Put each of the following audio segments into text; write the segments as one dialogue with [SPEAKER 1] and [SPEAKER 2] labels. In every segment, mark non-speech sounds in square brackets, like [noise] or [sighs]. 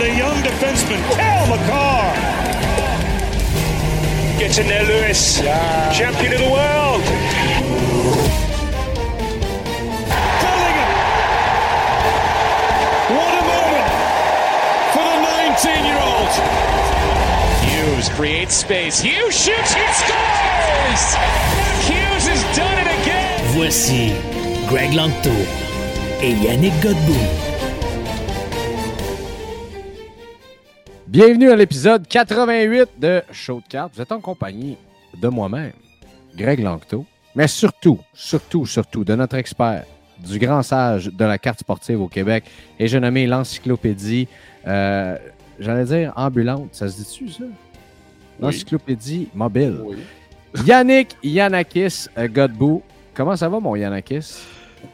[SPEAKER 1] by the young defenseman, Cal McCarr. Gets in there, Lewis. Yeah. Champion of the world. Bellingham. What a moment for the 19-year-old.
[SPEAKER 2] Hughes creates space. Hughes shoots. He scores. Hughes has done it again.
[SPEAKER 3] Voici Greg Langto et Yannick Godbout.
[SPEAKER 4] Bienvenue à l'épisode 88 de Show de cartes. Vous êtes en compagnie de moi-même, Greg Langto, mais surtout, surtout, surtout de notre expert, du grand sage de la carte sportive au Québec, et j'ai nommé l'encyclopédie, euh, j'allais dire ambulante, ça se dit-tu ça? L'encyclopédie mobile.
[SPEAKER 5] Oui.
[SPEAKER 4] Yannick Yanakis euh, Godbout. Comment ça va, mon Yanakis?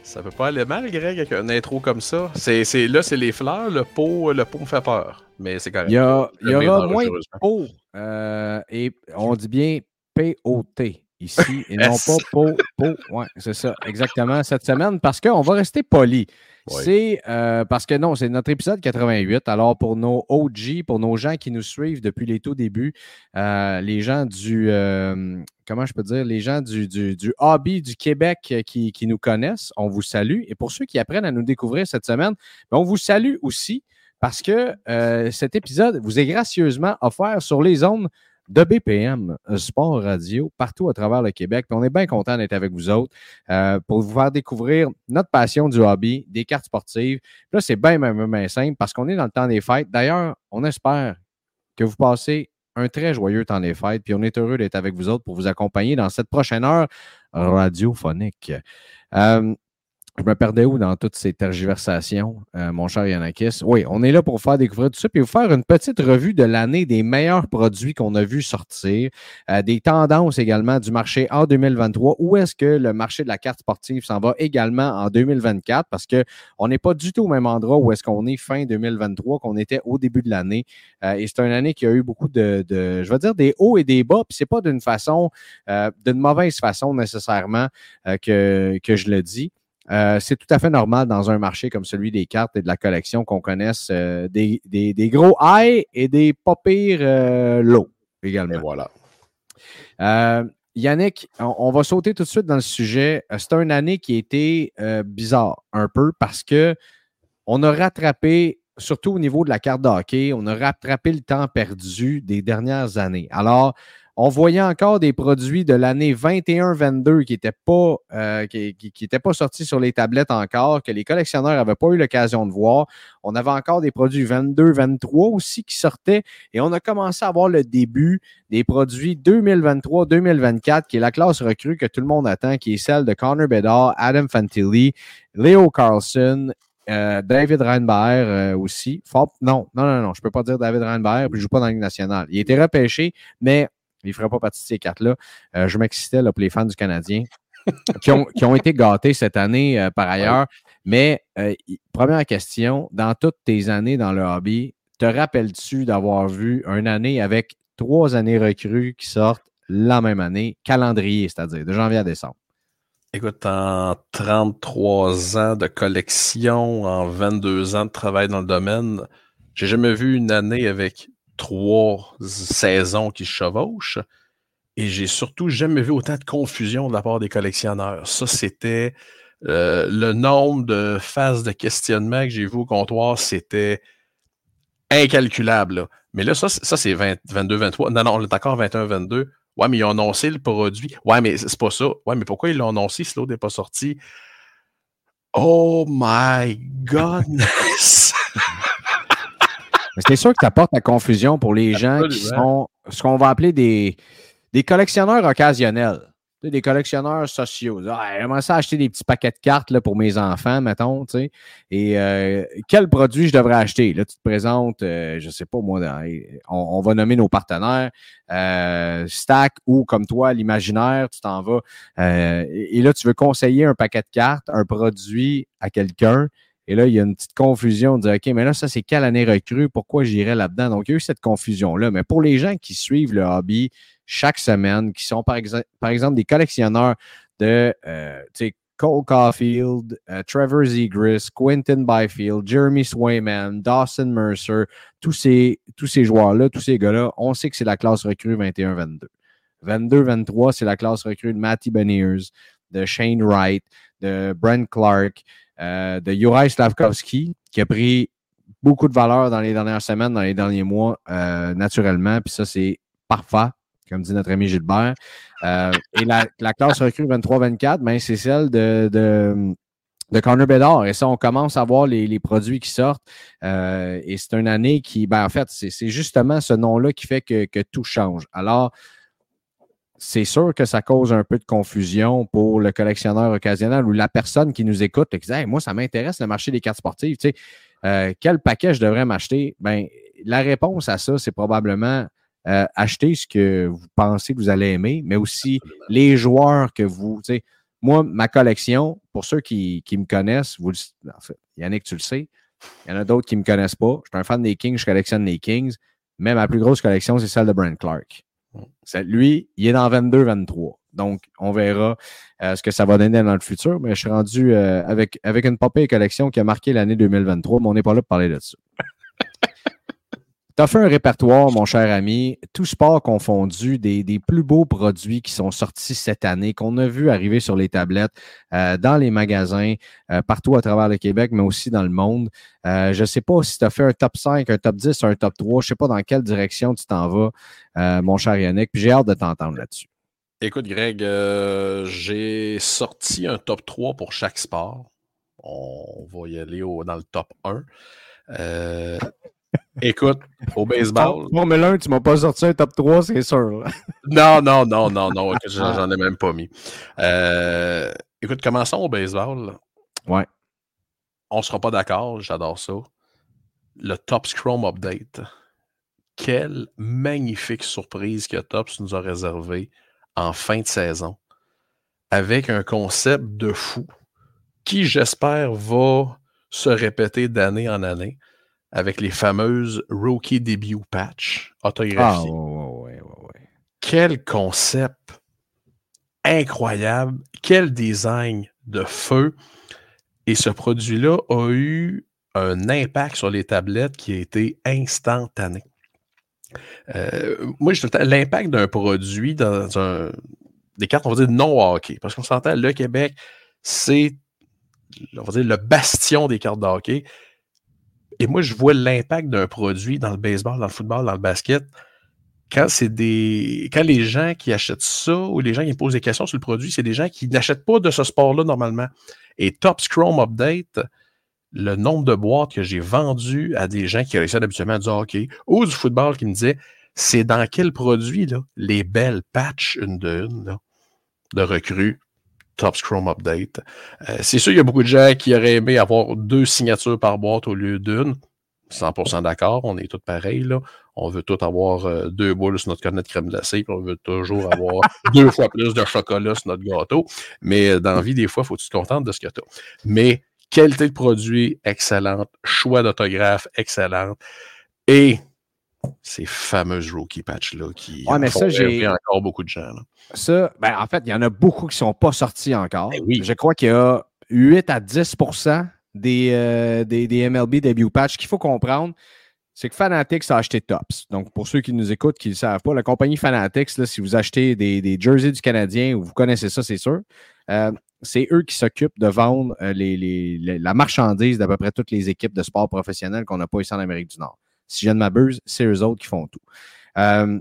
[SPEAKER 5] Ça peut pas aller mal, Greg, avec une intro comme ça. C'est, c'est- là, c'est les fleurs, le pot, le pot me fait peur. Mais c'est correct.
[SPEAKER 4] Il y, a- il y aura moins de
[SPEAKER 5] dangereusement.
[SPEAKER 4] P.O. euh, et on dit bien P-O-T ici et non [laughs] pas PO. PO. Ouais, c'est ça, exactement, cette semaine, parce qu'on va rester poli. C'est euh, parce que non, c'est notre épisode 88. Alors, pour nos OG, pour nos gens qui nous suivent depuis les tout débuts, euh, les gens du, euh, comment je peux dire, les gens du, du, du hobby du Québec qui, qui nous connaissent, on vous salue. Et pour ceux qui apprennent à nous découvrir cette semaine, ben, on vous salue aussi parce que euh, cet épisode vous est gracieusement offert sur les ondes de BPM euh, Sport Radio partout à travers le Québec. On est bien content d'être avec vous autres euh, pour vous faire découvrir notre passion du hobby, des cartes sportives. Là, c'est bien, bien, bien, bien simple parce qu'on est dans le temps des fêtes. D'ailleurs, on espère que vous passez un très joyeux temps des fêtes. Puis on est heureux d'être avec vous autres pour vous accompagner dans cette prochaine heure radiophonique. Euh, je me perdais où dans toutes ces tergiversations, euh, mon cher Yanakis? Oui, on est là pour vous faire découvrir tout ça, puis vous faire une petite revue de l'année des meilleurs produits qu'on a vus sortir, euh, des tendances également du marché en 2023. Où est-ce que le marché de la carte sportive s'en va également en 2024? Parce qu'on n'est pas du tout au même endroit où est-ce qu'on est fin 2023 qu'on était au début de l'année. Euh, et c'est une année qui a eu beaucoup de, de, je vais dire, des hauts et des bas, puis c'est pas d'une façon, euh, d'une mauvaise façon nécessairement euh, que, que je le dis. Euh, c'est tout à fait normal dans un marché comme celui des cartes et de la collection qu'on connaisse euh, des, des- des gros high et des pas pires euh,
[SPEAKER 5] Et
[SPEAKER 4] également.
[SPEAKER 5] voilà.
[SPEAKER 4] Yannick, on, on va sauter tout de suite dans le sujet. C'est une année qui a été bizarre un peu parce que on a rattrapé, surtout au niveau de la carte de hockey, on a rattrapé le temps perdu des dernières années. Alors, on voyait encore des produits de l'année 21-22 qui n'étaient pas, euh, qui, qui- pas sortis sur les tablettes encore, que les collectionneurs n'avaient pas eu l'occasion de voir. On avait encore des produits 22-23 aussi qui sortaient et on a commencé à voir le début des produits 2023-2024, qui est la classe recrue que tout le monde attend, qui est celle de Connor Bedard, Adam Fantilli, Leo Carlson, euh, David Reinbaer euh, aussi. Non, non, non, non, je ne peux pas dire David Reinbaer, puis il ne joue pas dans la Ligue nationale. Il a été repêché, mais il ne ferait pas partie de ces cartes-là. Euh, je m'excitais là, pour les fans du Canadien [laughs] qui, ont, qui ont été gâtés cette année euh, par ailleurs. Mais euh, première question, dans toutes tes années dans le hobby, te rappelles-tu d'avoir vu une année avec trois années recrues qui sortent la même année, calendrier, c'est-à-dire de janvier à décembre?
[SPEAKER 5] Écoute, en 33 ans de collection, en 22 ans de travail dans le domaine, j'ai jamais vu une année avec trois saisons qui se chevauchent. Et j'ai surtout jamais vu autant de confusion de la part des collectionneurs. Ça, c'était euh, le nombre de phases de questionnement que j'ai vu au comptoir, c'était incalculable. Mais là, ça, c'est- ça c'est 20 22-23. Non, non, on est encore 21-22. Ouais, mais ils ont annoncé le produit. Ouais, mais c'est pas ça. Ouais, mais pourquoi ils l'ont annoncé si l'autre n'est pas sorti? Oh my godness! [laughs]
[SPEAKER 4] Mais C'est sûr que tu apportes la confusion pour les gens qui sont ce qu'on va appeler des, des collectionneurs occasionnels. Des collectionneurs sociaux. Ah, J'aimerais ça acheter des petits paquets de cartes là, pour mes enfants, mettons. Et euh, quel produit je devrais acheter? Là, tu te présentes, euh, je sais pas moi, on, on va nommer nos partenaires, euh, Stack ou comme toi, l'imaginaire, tu t'en vas. et, et là, tu veux conseiller un paquet de cartes, un produit à quelqu'un. Et là, il y a une petite confusion de dire, OK, mais là, ça, c'est quelle année recrue? Pourquoi j'irais là-dedans? Donc, il y a eu cette confusion-là. Mais pour les gens qui suivent le hobby chaque semaine, qui sont, par, exemple, des collectionneurs de, euh, Cole Caulfield, euh, Trevor Zegris, Quentin Byfield, Jeremy Swayman, Dawson Mercer, tous ces, tous ces joueurs-là, tous ces gars-là, on sait que c'est la classe recrue 21-22. 22-23, c'est la classe recrue de Matty Beniers, de Shane Wright, de Brent Clark, euh, de Juraj Slavkovski, qui a pris beaucoup de valeur dans les dernières semaines, dans les derniers mois, euh, naturellement. Puis ça, c'est parfait, comme dit notre ami Gilbert. Euh, et la, la, classe recrue 23-24, ben, c'est celle de, de, de Connor Bedard. Et ça, on commence à voir les, les produits qui sortent. Euh, et c'est une année qui, ben, en fait, c'est justement ce nom-là qui fait que, que tout change. Alors, c'est sûr que ça cause un peu de confusion pour le collectionneur occasionnel ou la personne qui nous écoute et qui dit Moi, ça m'intéresse le marché des cartes sportives. Tu sais, euh, quel paquet je devrais m'acheter? Ben, la réponse à ça, c'est probablement euh, acheter ce que vous pensez que vous allez aimer, mais aussi les joueurs que vous. Tu sais, moi, ma collection, pour ceux qui, qui me connaissent, vous, en fait, Yannick, tu le sais, il y en a d'autres qui ne me connaissent pas. Je suis un fan des Kings, je collectionne les Kings, mais ma plus grosse collection, c'est celle de Brent Clark. Lui, il est dans 22-23. Donc, on verra euh, ce que ça va donner dans le futur. Mais je suis rendu euh, avec, avec une popée collection qui a marqué l'année 2023, mais on n'est pas là pour parler de ça. Tu as fait un répertoire, mon cher ami, tout sport confondu, des, plus beaux produits qui sont sortis cette année, qu'on a vu arriver sur les tablettes, euh, dans les magasins, euh, partout à travers le Québec, mais aussi dans le monde. Euh, je ne sais pas si tu as fait un top 5, un top 10, un top 3. Je ne sais pas dans quelle direction tu t'en vas, mon cher Yannick. Puis j'ai hâte de t'entendre là-dessus.
[SPEAKER 5] Écoute, Greg, j'ai sorti un top 3 pour chaque sport. On va y aller dans le top 1. Euh, Écoute, au baseball.
[SPEAKER 4] Mais là, tu m'as pas sorti un top 3, c'est sûr.
[SPEAKER 5] non, non, non, non, non. J'en ai même pas mis. Euh, écoute, commençons au baseball.
[SPEAKER 4] Ouais.
[SPEAKER 5] On sera pas d'accord, j'adore ça. Le Top Scrum Update. Quelle magnifique surprise que Tops nous a réservé en fin de saison. Avec un concept de fou qui, j'espère, va se répéter d'année en année avec les fameuses Rookie Debut Patch autographiées.
[SPEAKER 4] Ah, ouais, ouais, ouais,
[SPEAKER 5] Quel concept incroyable, quel design de feu. Et ce produit-là a eu un impact sur les tablettes qui a été instantané. Euh, moi, je l'impact d'un produit dans un, des cartes, on va dire non hockey, parce qu'on s'entend, le Québec, c'est on va dire, le bastion des cartes de hockey. Et moi, je vois l'impact d'un produit dans le baseball, dans le football, dans le basket. Quand c'est des. Quand les gens qui achètent ça ou les gens qui posent des questions sur le produit, c'est des gens qui n'achètent pas de ce sport-là normalement. Et Top Scrum Update, le nombre de boîtes que j'ai vendues à des gens qui collectionnent habituellement du hockey ou du football qui me disaient c'est dans quel produit, là, les belles patchs une de une, de recrues Top Scrum Update. Euh, c'est sûr, il y a beaucoup de gens qui auraient aimé avoir deux signatures par boîte au lieu d'une. 100% d'accord, on est tous pareils. Là. On veut tous avoir euh, deux boules sur notre cornet de crème glacée, puis on veut toujours avoir [laughs] deux fois plus de chocolat sur notre gâteau. Mais euh, dans la vie, des fois, il faut que tu te contentes de ce que tu as. Mais qualité de produit excellente, choix d'autographe excellente. Et ces fameuses rookie patch-là qui
[SPEAKER 4] ouais, mais
[SPEAKER 5] font
[SPEAKER 4] ça, j'ai
[SPEAKER 5] encore beaucoup de gens. Là.
[SPEAKER 4] Ça, ben, en fait, il y en a beaucoup qui ne sont pas sortis encore.
[SPEAKER 5] Ben oui.
[SPEAKER 4] Je crois qu'il y a 8 à 10 des, euh, des, des, MLB debut patch. qu'il faut comprendre, c'est que Fanatics a acheté Tops. Donc, pour ceux qui nous écoutent, qui ne le savent pas, la compagnie Fanatics, là, si vous achetez des, des jerseys du Canadien ou vous connaissez ça, c'est sûr, euh, c'est eux qui s'occupent de vendre euh, les, les, les, la marchandise d'à peu près toutes les équipes de sport professionnels qu'on n'a pas ici en Amérique du Nord. Si je ne m'abuse, c'est eux autres qui font tout. Euh,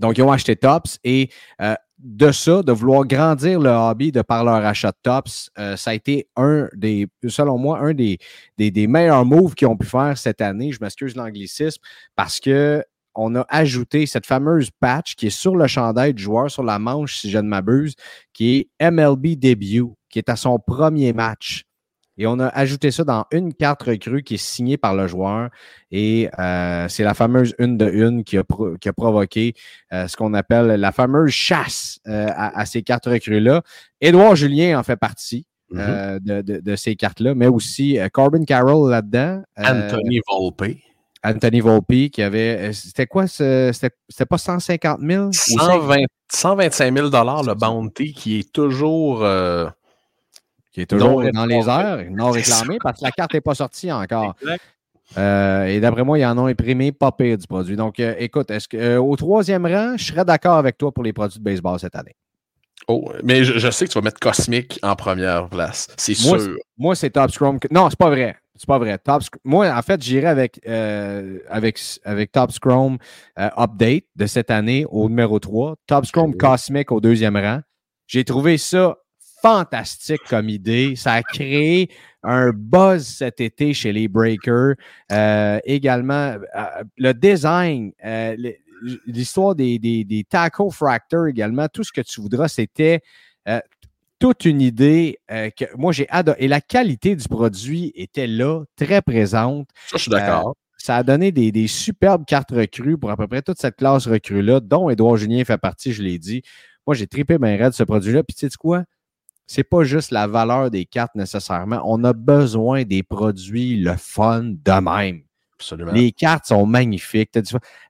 [SPEAKER 4] donc, ils ont acheté Tops et euh, de ça, de vouloir grandir le hobby de par leur achat de Tops, euh, ça a été un des, selon moi, un des, meilleurs moves qu'ils ont pu faire cette année. Je m'excuse l'anglicisme parce que on a ajouté cette fameuse patch qui est sur le chandail du joueur, sur la manche, si je ne m'abuse, qui est MLB Debut, qui est à son premier match. Et on a ajouté ça dans une carte recrue qui est signée par le joueur. Et euh, c'est la fameuse une de une qui a, pro qui a provoqué euh, ce qu'on appelle la fameuse chasse euh, à, à, ces cartes recrues-là. Édouard Julien en fait partie. Mm -hmm. de, de, de, ces cartes-là, mais aussi Corbin Carroll là-dedans.
[SPEAKER 5] Anthony Volpe.
[SPEAKER 4] Anthony Volpe qui avait. C'était quoi? C'était pas 150 000?
[SPEAKER 5] 120, 125 000 le bounty qui est toujours. Euh,
[SPEAKER 4] qui est toujours dans les airs, non réclamé, parce que la carte n'est pas sortie encore. Euh, et d'après moi, ils en ont imprimé pas pire du produit. Donc, euh, écoute, est-ce que euh, au troisième rang, je serais d'accord avec toi pour les produits de baseball cette année.
[SPEAKER 5] Oh, mais je, sais que tu vas mettre Cosmic en première place. C'est sûr.
[SPEAKER 4] Moi, c'est Top Scrum. Non, c'est pas vrai. C'est pas vrai. Top, moi, en fait, j'irai avec, avec, avec Top Scrum Update de cette année au numéro 3. Top Scrum Cosmic au deuxième rang. J'ai trouvé ça fantastique comme idée. Ça a créé un buzz cet été chez les Breakers. Euh, également, euh, le design, euh, l'histoire des, des, des, taco fractors également, tout ce que tu voudras, c'était toute une idée que moi j'ai adoré. Et la qualité du produit était là, très présente.
[SPEAKER 5] Ça, je suis d'accord.
[SPEAKER 4] ça a donné des, des, superbes cartes recrues pour à peu près toute cette classe recrue-là, dont Édouard Julien fait partie, je l'ai dit. Moi, j'ai tripé bien raide ce produit-là. Puis, tu sais quoi? C'est pas juste la valeur des cartes nécessairement. On a besoin des produits, le fun de même.
[SPEAKER 5] Absolument.
[SPEAKER 4] Les cartes sont magnifiques.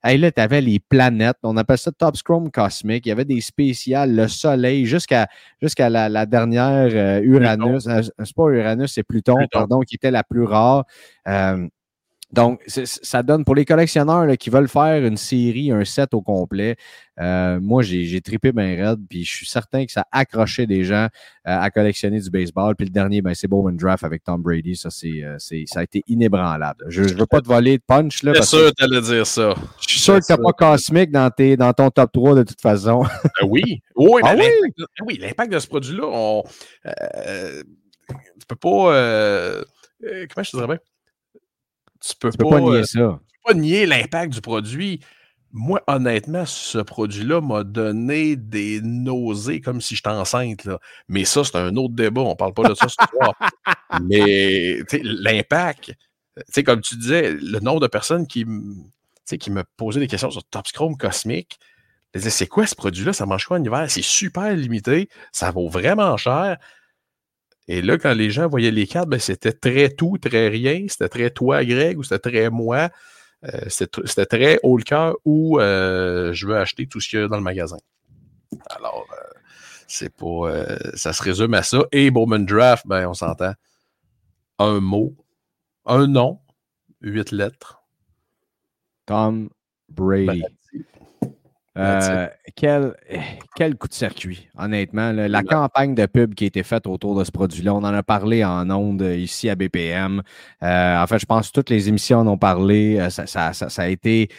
[SPEAKER 4] As là, tu avais les planètes. On appelle ça Top Scrum Cosmic. Il y avait des spéciales, le soleil, jusqu'à jusqu'à la, dernière euh, Uranus. Euh, c'est pas Uranus, c'est Pluton, pardon, qui était la plus rare. Euh, donc, ça donne pour les collectionneurs qui veulent faire une série, un set au complet. Euh, moi, j'ai tripé bien raide, puis je suis certain que ça a accroché des gens euh, à collectionner du baseball. Puis le dernier, ben, c'est Bowman Draft avec Tom Brady. Ça, c'est, euh, ça a été inébranlable. Je ne veux pas te voler de punch.
[SPEAKER 5] Là, sûr que tu allais dire ça.
[SPEAKER 4] Je suis sûr que tu n'as pas Cosmic dans, tes, dans ton top 3 de toute façon.
[SPEAKER 5] Ben [laughs] oui. Oui, ah oui? l'impact de ce produit-là, on, tu peux pas. comment je te dirais bien? Tu peux, pas, nier euh, ça. peux pas nier l'impact du produit. Moi, honnêtement, ce produit-là m'a donné des nausées comme si j'étais enceinte. Là. Mais ça, c'est un autre débat. On ne parle pas de ça ce soir. [laughs] Mais l'impact, comme tu disais, le nombre de personnes qui, qui me posaient des questions sur Top Chrome Cosmique, c'est quoi ce produit-là? Ça mange quoi en hiver? C'est super limité. Ça vaut vraiment cher. Et là, quand les gens voyaient les cartes, ben, c'était très tout, très rien. C'était très toi, Greg, ou c'était très moi. Euh, c'était très haut le cœur ou euh, je veux acheter tout ce qu'il y a dans le magasin. Alors, euh, c'est pas. ça se résume à ça. Et Bowman Draft, ben, on s'entend. Un mot, un nom, huit lettres.
[SPEAKER 4] Tom Brady. Euh, quel, quel, coup de circuit, honnêtement. la campagne de pub qui a été faite autour de ce produit-là, on en a parlé en ondes ici à BPM. Euh, en fait, je pense que toutes les émissions en ont parlé. Euh, ça, ça, ça, a été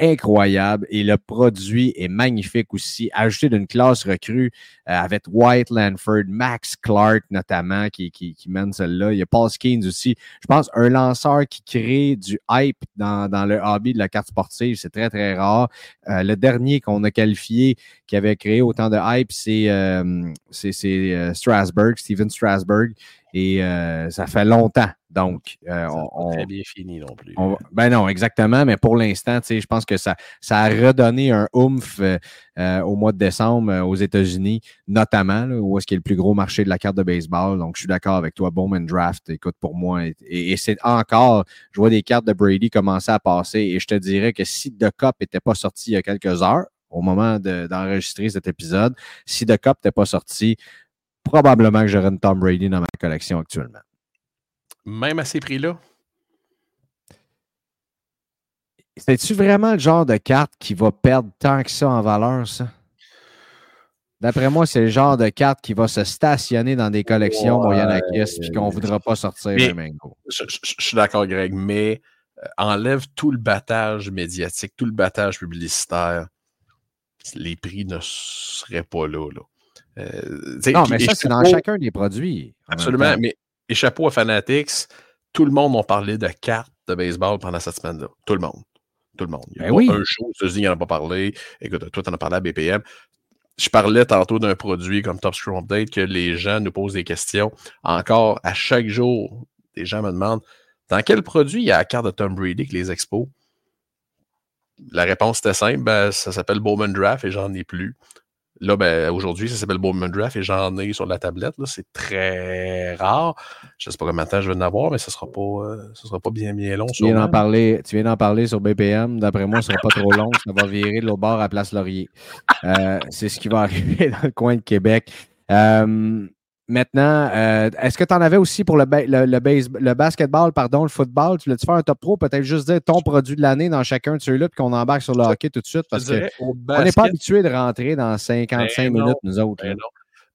[SPEAKER 4] incroyable et le produit est magnifique aussi. Ajouté d'une classe recrue avec White Lanford, Max Clark notamment qui, qui, qui mène celle-là. Il y a Paul Skeens aussi. Je pense un lanceur qui crée du hype dans, dans le hobby de la carte sportive. C'est très, très rare. le dernier qu'on a qualifié, qui avait créé autant de hype, c'est euh, euh, Strasbourg, Steven Strasburg. Et euh, ça fait longtemps. Donc,
[SPEAKER 5] on, très bien fini non plus.
[SPEAKER 4] ben non, exactement. Mais pour l'instant, je pense que ça, ça a redonné un oomph au mois de décembre aux États-Unis, notamment, où est-ce qu'il y a le plus gros marché de la carte de baseball. Donc, je suis d'accord avec toi. Bowman Draft, écoute, pour moi, et, c'est encore, je vois des cartes de Brady commencer à passer. Et je te dirais que si The Cup n'était pas sorti il y a quelques heures, au moment d'enregistrer cet épisode. Si The Cup n'était pas sorti, probablement que j'aurais une Tom Brady dans ma collection actuellement.
[SPEAKER 5] Même à ces prix-là?
[SPEAKER 4] C'est-tu vraiment le genre de carte qui va perdre tant que ça en valeur, ça? D'après moi, c'est le genre de carte qui va se stationner dans des collections ouais, Moyenakis puis qu'on ne voudra pas sortir
[SPEAKER 5] mais, Je, je, suis d'accord, Greg, mais euh, enlève tout le battage médiatique, tout le battage publicitaire les prix ne seraient pas là.
[SPEAKER 4] Euh, non, mais ça, c'est dans chacun des produits.
[SPEAKER 5] Absolument. Mais et chapeau à Fanatics, tout le monde m'a parlé de cartes de baseball pendant cette semaine-là. Tout le monde. Tout le monde. Il y a ben un show, il n'en a pas parlé. Écoute, toi, tu en as parlé à BPM. Je parlais tantôt d'un produit comme Top Scrum Update que les gens nous posent des questions. Encore, à chaque jour, des gens me demandent dans quel produit il y a la carte de Tom Brady que les expos? La réponse était simple, ben, ça s'appelle Bowman Draft et j'en ai plus. Là, ben, aujourd'hui, ça s'appelle Bowman Draft et j'en ai sur la tablette. C'est très rare. Je ne sais pas combien de temps je vais en avoir, mais ce ne sera, pas, euh, sera pas bien, bien long.
[SPEAKER 4] Tu viens d'en parler, tu viens d'en parler sur BPM. D'après moi, ce ne sera pas trop long. Ça va virer de l'autre bord à Place Laurier. Euh, c'est ce qui va [laughs] arriver dans le coin de Québec. Euh, Maintenant, euh, est-ce que tu en avais aussi pour le, le, le, basketball, pardon, le football? Tu voulais-tu faire un top 3? Peut-être juste dire ton produit de l'année dans chacun de ceux-là, puis qu'on embarque sur le hockey tout de suite, parce qu'on n'est pas habitué de rentrer dans 55 ben minutes, nous autres.
[SPEAKER 5] Ben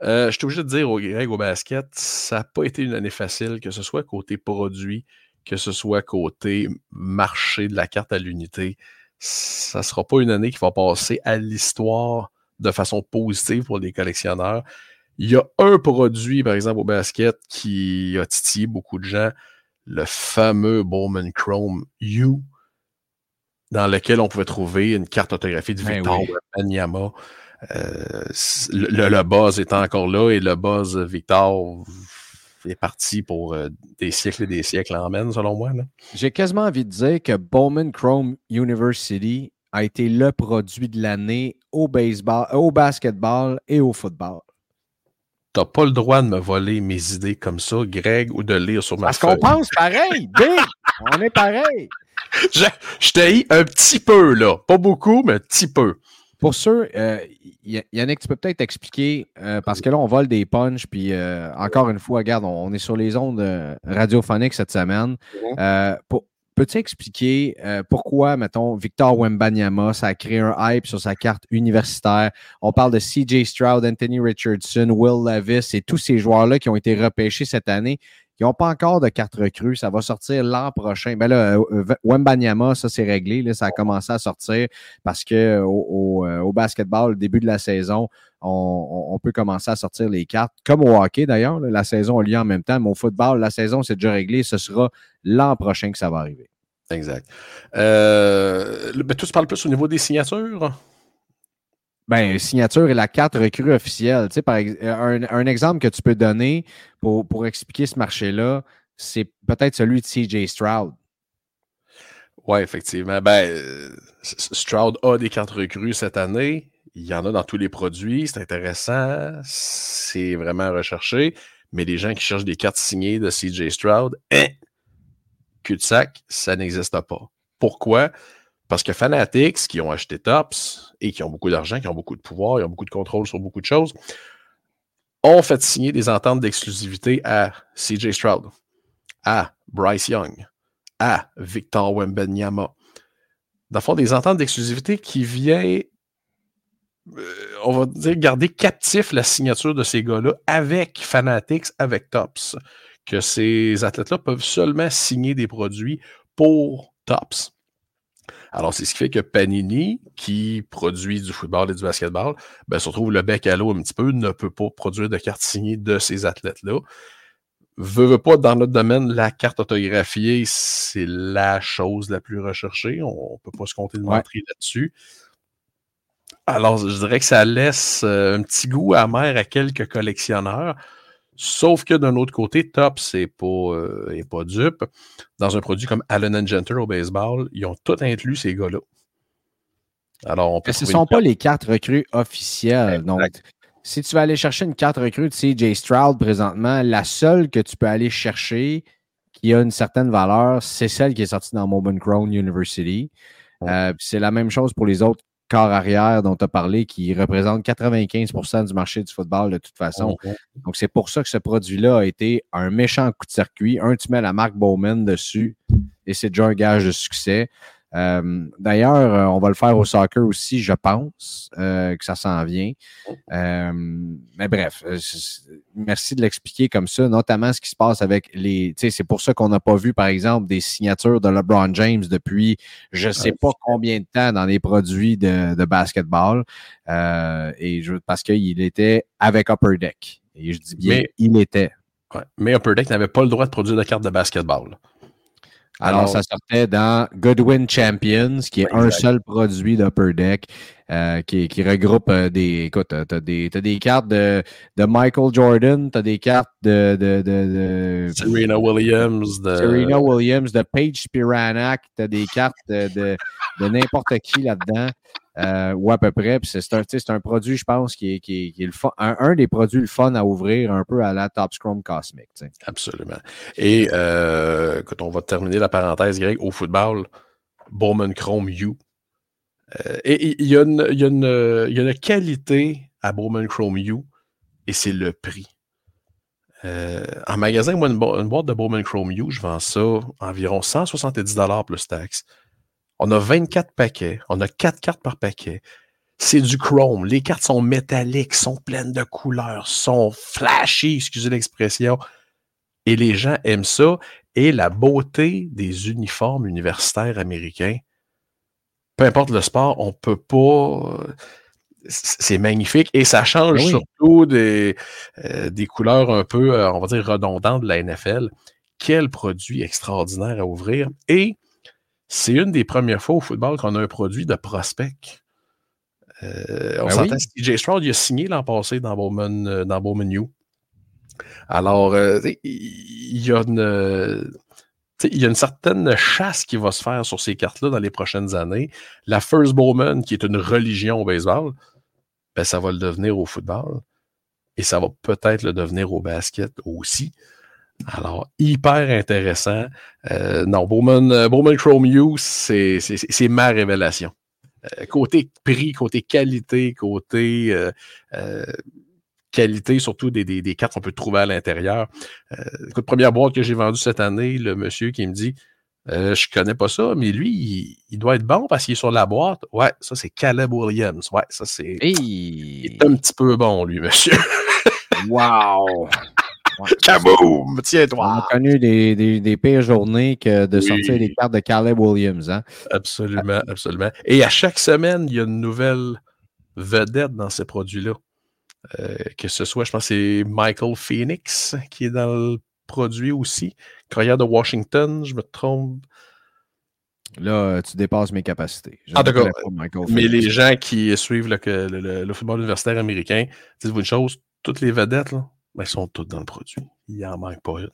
[SPEAKER 5] euh, je suis obligé de dire au Greg au basket, ça n'a pas été une année facile, que ce soit côté produit, que ce soit côté marché de la carte à l'unité. Ça ne sera pas une année qui va passer à l'histoire de façon positive pour les collectionneurs. Il y a un produit, par exemple, au basket qui a titillé beaucoup de gens, le fameux Bowman Chrome U, dans lequel on pouvait trouver une carte autographiée de ben Victor oui. Euh, le, le, buzz est encore là et le buzz Victor est parti pour euh, des siècles et des siècles en mène, selon moi.
[SPEAKER 4] J'ai quasiment envie de dire que Bowman Chrome University a été le produit de l'année au baseball, au basketball et au football.
[SPEAKER 5] T'as pas le droit de me voler mes idées comme ça, Greg, ou de lire sur ma
[SPEAKER 4] Parce qu'on pense pareil, [laughs] On est pareil.
[SPEAKER 5] Je, je t'ai un petit peu, là. Pas beaucoup, mais un petit peu.
[SPEAKER 4] Pour ceux, euh, Yannick, tu peux peut-être expliquer, euh, parce que là, on vole des punches, puis euh, encore une fois, regarde, on, est sur les ondes radiophoniques cette semaine. Peux-tu expliquer pourquoi, mettons, Victor Wembanyama, ça a créé un hype sur sa carte universitaire? On parle de CJ Stroud, Anthony Richardson, Will Levis et tous ces joueurs-là qui ont été repêchés cette année qui n'ont pas encore de carte recrue. Ça va sortir l'an prochain. Ben là, euh, euh, Wembanyama, ça c'est réglé. Là, ça a commencé à sortir parce que au, euh, basketball, début de la saison, on, peut commencer à sortir les cartes. Comme au hockey d'ailleurs, la saison a lieu en même temps. Mais au football, la saison, c'est déjà réglé. Ce sera l'an prochain que ça va arriver.
[SPEAKER 5] Exact. Euh, ben, tu parles plus au niveau des signatures?
[SPEAKER 4] Ben, signature et la carte recrue officielle. Tu sais, par, un, un, exemple que tu peux donner pour, pour expliquer ce marché-là, c'est peut-être celui de CJ Stroud.
[SPEAKER 5] Oui, effectivement. Ben, Stroud a des cartes recrues cette année. Il y en a dans tous les produits. C'est intéressant. C'est vraiment recherché. Mais les gens qui cherchent des cartes signées de CJ Stroud, hein, cul-de-sac, ça n'existe pas. Pourquoi? Parce que Fanatics, qui ont acheté Tops et qui ont beaucoup d'argent, qui ont beaucoup de pouvoir, ils ont beaucoup de contrôle sur beaucoup de choses, ont fait signer des ententes d'exclusivité à CJ Stroud, à Bryce Young, à Victor Wembanyama. Dans le fond, des ententes d'exclusivité qui viennent, euh, on va dire, garder captif la signature de ces gars-là avec Fanatics, avec Tops. Que ces athlètes-là peuvent seulement signer des produits pour Tops. Alors, c'est ce qui fait que Panini, qui produit du football et du basketball, ben, se retrouve le bec à l'eau un petit peu, ne peut pas produire de cartes signées de ces athlètes-là. Veux, veux pas, dans notre domaine, la carte autographiée, c'est la chose la plus recherchée. On ne peut pas se compter de montrer là-dessus. Alors, je dirais que ça laisse euh, un petit goût amer à quelques collectionneurs. Sauf que d'un autre côté, Top, c'est pas, euh, pas dupe. Dans un produit comme Allen Genter au baseball, ils ont tout inclus ces gars-là.
[SPEAKER 4] Alors, on peut ce ne sont pas les cartes recrues officielles. Donc, si tu vas aller chercher une carte recrue de CJ Stroud présentement, la seule que tu peux aller chercher qui a une certaine valeur, c'est celle qui est sortie dans Moment Crown University. Euh, c'est la même chose pour les autres corps arrière dont tu as parlé qui représente 95% du marché du football de toute façon. Donc, c'est pour ça que ce produit-là a été un méchant coup de circuit. Un, tu mets la marque Bowman dessus et c'est déjà un gage de succès. Euh, d'ailleurs, euh, on va le faire au soccer aussi, je pense, euh, que ça s'en vient. mais bref, merci de l'expliquer comme ça, notamment ce qui se passe avec les. C'est pour ça qu'on n'a pas vu, par exemple, des signatures de LeBron James depuis je ne sais pas combien de temps dans les produits de, basketball. et je, parce qu'il était avec Upper Deck. Et je dis bien, il était.
[SPEAKER 5] mais Upper Deck n'avait pas le droit de produire de cartes de basketball.
[SPEAKER 4] Alors, ça sortait dans Goodwin Champions, qui est un seul produit d'Upper Deck, euh, qui, qui, regroupe euh, des. Écoute, t'as des, as des cartes de, de Michael Jordan, t'as des cartes de, de, de,
[SPEAKER 5] Serena Williams,
[SPEAKER 4] de Serena Williams, de Paige Spiranak, t'as des cartes de, de, de n'importe qui là-dedans. Euh, ou à peu près. C'est un, un, produit, je pense, qui est, qui est, le un, des produits le fun à ouvrir un peu à la Top Scrum Cosmic.
[SPEAKER 5] Absolument. Et euh, quand on va terminer la parenthèse, Greg, au football, Bowman Chrome U. Euh, et il y, y, a une qualité à Bowman Chrome U et c'est le prix. en magasin, moi, une, boîte de Bowman Chrome U, je vends ça environ 170 plus taxes. On a 24 paquets, on a 4 cartes par paquet. C'est du chrome. Les cartes sont métalliques, sont pleines de couleurs, sont flashy, excusez l'expression. Et les gens aiment ça. Et la beauté des uniformes universitaires américains, peu importe le sport, on peut pas. C'est magnifique et ça change ben surtout des, euh, des couleurs un peu, euh, on va dire, redondantes de la NFL. Quel produit extraordinaire à ouvrir. Et c'est une des premières fois au football qu'on a un produit de prospect. Euh, on ben s'entend, CJ Stroud, il a signé l'an passé dans Bowman, dans Bowman U. Alors, euh, il y a une. il y a une certaine chasse qui va se faire sur ces cartes-là dans les prochaines années. La First Bowman, qui est une religion au baseball, ben, ça va le devenir au football. Et ça va peut-être le devenir au basket aussi. Alors, hyper intéressant. Euh, non, Bowman, euh, Bowman Chrome U, c'est ma révélation. Euh, côté prix, côté qualité, côté qualité, surtout des, des, cartes qu'on peut trouver à l'intérieur. écoute, première boîte que j'ai vendue cette année, le monsieur qui me dit Je connais pas ça, mais lui, il, doit être bon parce qu'il est sur la boîte. Ouais, ça, c'est Caleb Williams. Ouais, ça, c'est. Il est un petit peu bon, lui, monsieur. [laughs]
[SPEAKER 4] wow! [laughs]
[SPEAKER 5] Kaboom! Tiens-toi!
[SPEAKER 4] On a connu des, des, pires journées que de sortir des cartes de Caleb Williams. Hein?
[SPEAKER 5] Absolument, absolument. Et à chaque semaine, il y a une nouvelle vedette dans ces produits-là. Euh, que ce soit, je pense, c'est Michael Phoenix qui est dans le produit aussi. Carrière de Washington, je me trompe.
[SPEAKER 4] Là, tu dépasses mes capacités.
[SPEAKER 5] Ah, d'accord. Mais les gens qui suivent le, football universitaire américain, dites-vous une chose, toutes les vedettes, là, mais ben, sont toutes dans le produit. Il n'en manque pas une.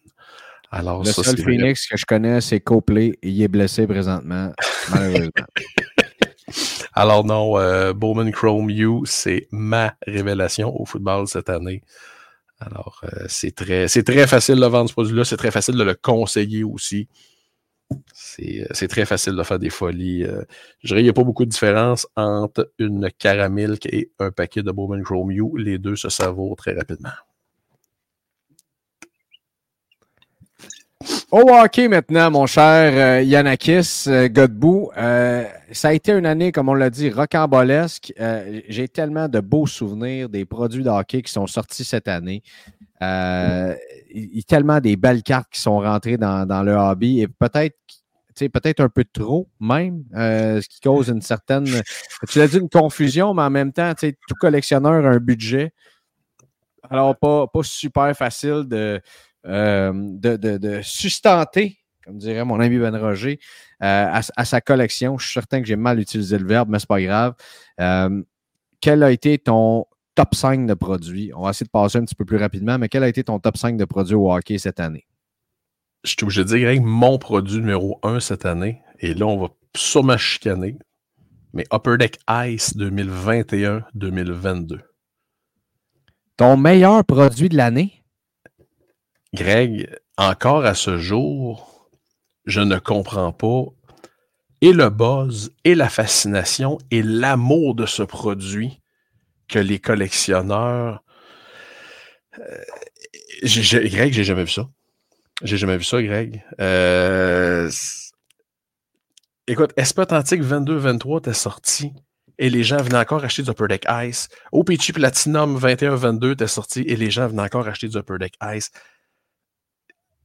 [SPEAKER 5] Alors,
[SPEAKER 4] le seul Phoenix que je connais, c'est Copley. Il est blessé présentement, malheureusement. [laughs]
[SPEAKER 5] Alors non, euh, Bowman Chrome U, c'est ma révélation au football cette année. Alors, euh, c'est très, très facile de vendre ce produit-là. C'est très facile de le conseiller aussi. C'est, euh, très facile de faire des folies. je dirais qu'il n'y a pas beaucoup de différence entre une caramilk et un paquet de Bowman Chrome U. Les deux se savourent très rapidement.
[SPEAKER 4] Au hockey maintenant, mon cher euh, Yanakis euh, Godbout. Euh, ça a été une année, comme on l'a dit, rocambolesque. J'ai tellement de beaux souvenirs des produits de hockey qui sont sortis cette année. il y a tellement des belles cartes qui sont rentrées dans, le hobby et peut-être peut-être un peu trop même, ce qui cause une certaine, tu l'as dit, une confusion, mais en même temps, tout collectionneur a un budget. Alors, pas, pas super facile de, euh, de, sustenter, comme dirait mon ami Ben Roger, euh, à, sa collection. Je suis certain que j'ai mal utilisé le verbe, mais c'est pas grave. Euh, quel a été ton top 5 de produits? On va essayer de passer un petit peu plus rapidement, mais quel a été ton top 5 de produits au hockey cette année?
[SPEAKER 5] Je suis obligé de dire, Greg, mon produit numéro 1 cette année, et là, on va sûrement chicaner, mais Upper Deck Ice 2021-2022.
[SPEAKER 4] Ton meilleur produit de l'année?
[SPEAKER 5] Greg, encore à ce jour, je ne comprends pas et le buzz et la fascination et l'amour de ce produit que les collectionneurs. Euh, Greg, j'ai jamais vu ça. J'ai jamais vu ça, Greg. Euh, écoute, Espetantique 22-23 était sorti et les gens venaient encore acheter du Upper Deck Ice. OPG Platinum 21-22 était sorti et les gens venaient encore acheter du Upper Deck Ice.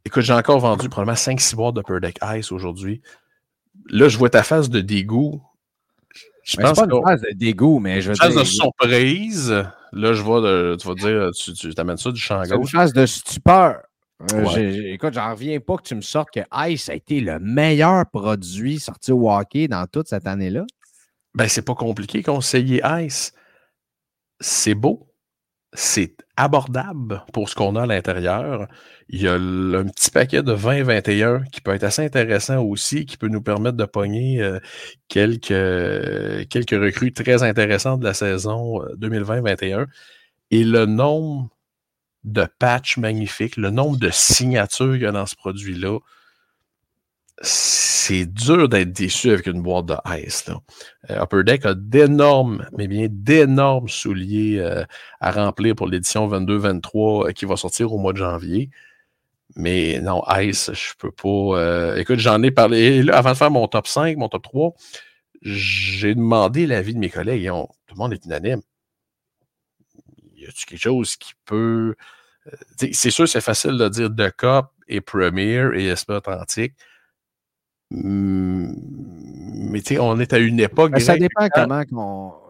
[SPEAKER 5] Écoute, j'ai encore vendu probablement 5-6 boîtes de Deck Ice aujourd'hui. Là, je vois ta face de dégoût.
[SPEAKER 4] Je pense pas une phase de dégoût, mais je veux phase
[SPEAKER 5] de surprise. Là, je vois, de, tu vas dire, tu, tu t'amènes ça du champ gauche.
[SPEAKER 4] une phase de stupeur. Euh, écoute, j'en reviens pas que tu me sortes que Ice a été le meilleur produit sorti au hockey dans toute cette année-là.
[SPEAKER 5] Ben, c'est pas compliqué conseiller Ice. C'est beau. C'est abordable pour ce qu'on a à l'intérieur. Il y a un petit paquet de 20-21 qui peut être assez intéressant aussi, qui peut nous permettre de pogner euh, quelques, quelques recrues très intéressantes de la saison 2020-21. Euh, Et le nombre de patchs magnifiques, le nombre de signatures qu'il y a dans ce produit-là, c'est dur d'être déçu avec une boîte de Ice. Euh, Upper Deck a d'énormes, mais bien d'énormes souliers euh, à remplir pour l'édition 22-23 euh, qui va sortir au mois de janvier. Mais non, Ice, je peux pas. écoute, j'en ai parlé. Là, avant de faire mon top 5, mon top 3, j'ai demandé l'avis de mes collègues. tout le monde est unanime. Y a-t-il quelque chose qui peut. c'est sûr, c'est facile de dire The Cup et Premier et Esprit Atlantique. Mais tu sais, on est à une époque.
[SPEAKER 4] Ben, ça dépend comment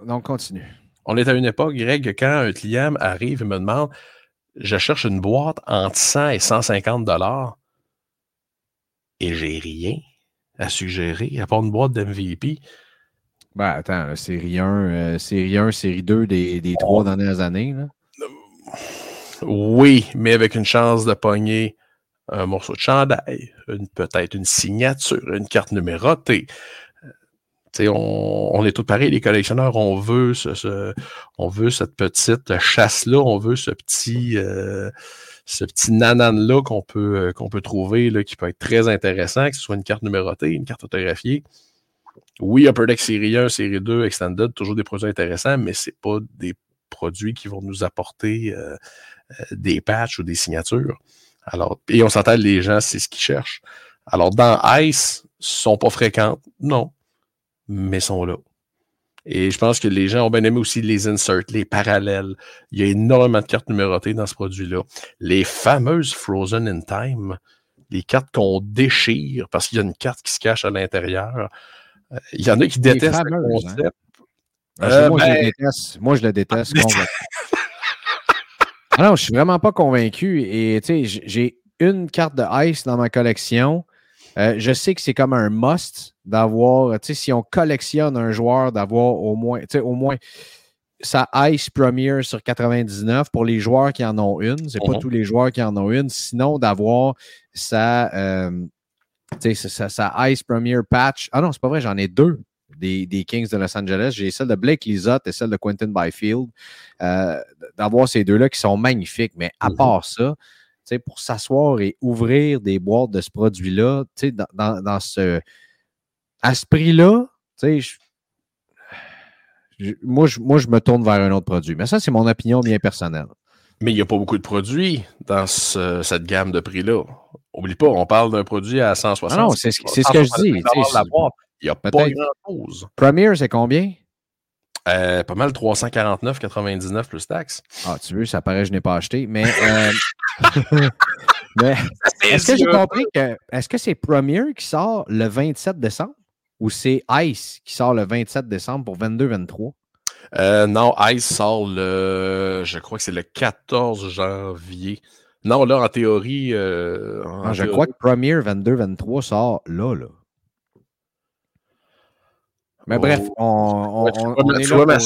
[SPEAKER 4] on, continue.
[SPEAKER 5] On est à une époque, Greg, quand un client arrive et me demande Je cherche une boîte entre 100 et 150 dollars et j'ai rien à suggérer à part une boîte d'MVP.
[SPEAKER 4] Ben attends, série 1, euh, série 1, série 2 des, des trois dernières années. Là.
[SPEAKER 5] Oui, mais avec une chance de pogner un morceau de chandail, peut-être une signature, une carte numérotée. Euh, on, on, est tous pareils, les collectionneurs, on veut ce, on veut cette petite chasse-là, on veut ce petit, euh, ce petit nanan-là qu'on peut, euh, qu'on peut trouver, là, qui peut être très intéressant, que ce soit une carte numérotée, une carte autographiée. Oui, Upper Deck Série 1, Série 2, Extended, toujours des produits intéressants, mais ce pas des produits qui vont nous apporter des patchs ou des signatures. Alors, et on s'entend, les gens, c'est ce qu'ils cherchent. Alors, dans Ice, sont pas fréquentes, non, mais sont là. Et je pense que les gens ont bien aimé aussi les inserts, les parallèles. Il y a énormément de cartes numérotées dans ce produit-là. Les fameuses Frozen in Time, les cartes qu'on déchire parce qu'il y a une carte qui se cache à l'intérieur. Euh, il y en a qui détestent le hein. concept.
[SPEAKER 4] Euh, moi, je ben, déteste. Moi, je le déteste. [laughs] Ah non, je suis vraiment pas convaincu. Et tu sais, j'ai une carte de Ice dans ma collection. Euh, je sais que c'est comme un must d'avoir, tu sais, si on collectionne un joueur, d'avoir au moins, tu sais, au moins sa Ice Premier sur 99 pour les joueurs qui en ont une. C'est pas mhm. tous les joueurs qui en ont une. Sinon, d'avoir sa, euh, sa, sa, Ice Premier Patch. Ah non, c'est pas vrai, j'en ai deux des, Kings de Los Angeles. J'ai celle de Blake Lizotte et celle de Quentin Byfield. Euh, d'avoir ces deux-là qui sont magnifiques. Mais à mm-hmm. part ça, pour s'asseoir et ouvrir des boîtes de ce produit-là, dans, dans, dans, ce. À ce prix-là, moi, je, moi, je me tourne vers un autre produit. Mais ça, c'est mon opinion bien personnelle.
[SPEAKER 5] Mais il n'y a pas beaucoup de produits dans cette gamme de prix-là. Oublie pas, on parle d'un produit à 160. Ah
[SPEAKER 4] non, c'est ce que je dis.
[SPEAKER 5] Il n'y a pas grand-chose.
[SPEAKER 4] Premier, c'est combien?
[SPEAKER 5] Euh, pas mal 349,99 plus taxes.
[SPEAKER 4] Ah, tu veux, ça paraît je n'ai pas acheté, mais. Euh, [laughs] mais est-ce que j'ai compris que. Est-ce que c'est Premier qui sort le 27 décembre ou c'est Ice qui sort le 27 décembre pour 22-23?
[SPEAKER 5] Euh, non, Ice sort le. Je crois que c'est le 14 janvier. Non, là, en théorie.
[SPEAKER 4] Ah, je crois que Premier 22-23 sort là, là. Mais bref, oh. on,
[SPEAKER 5] ouais, tu, vois, ma,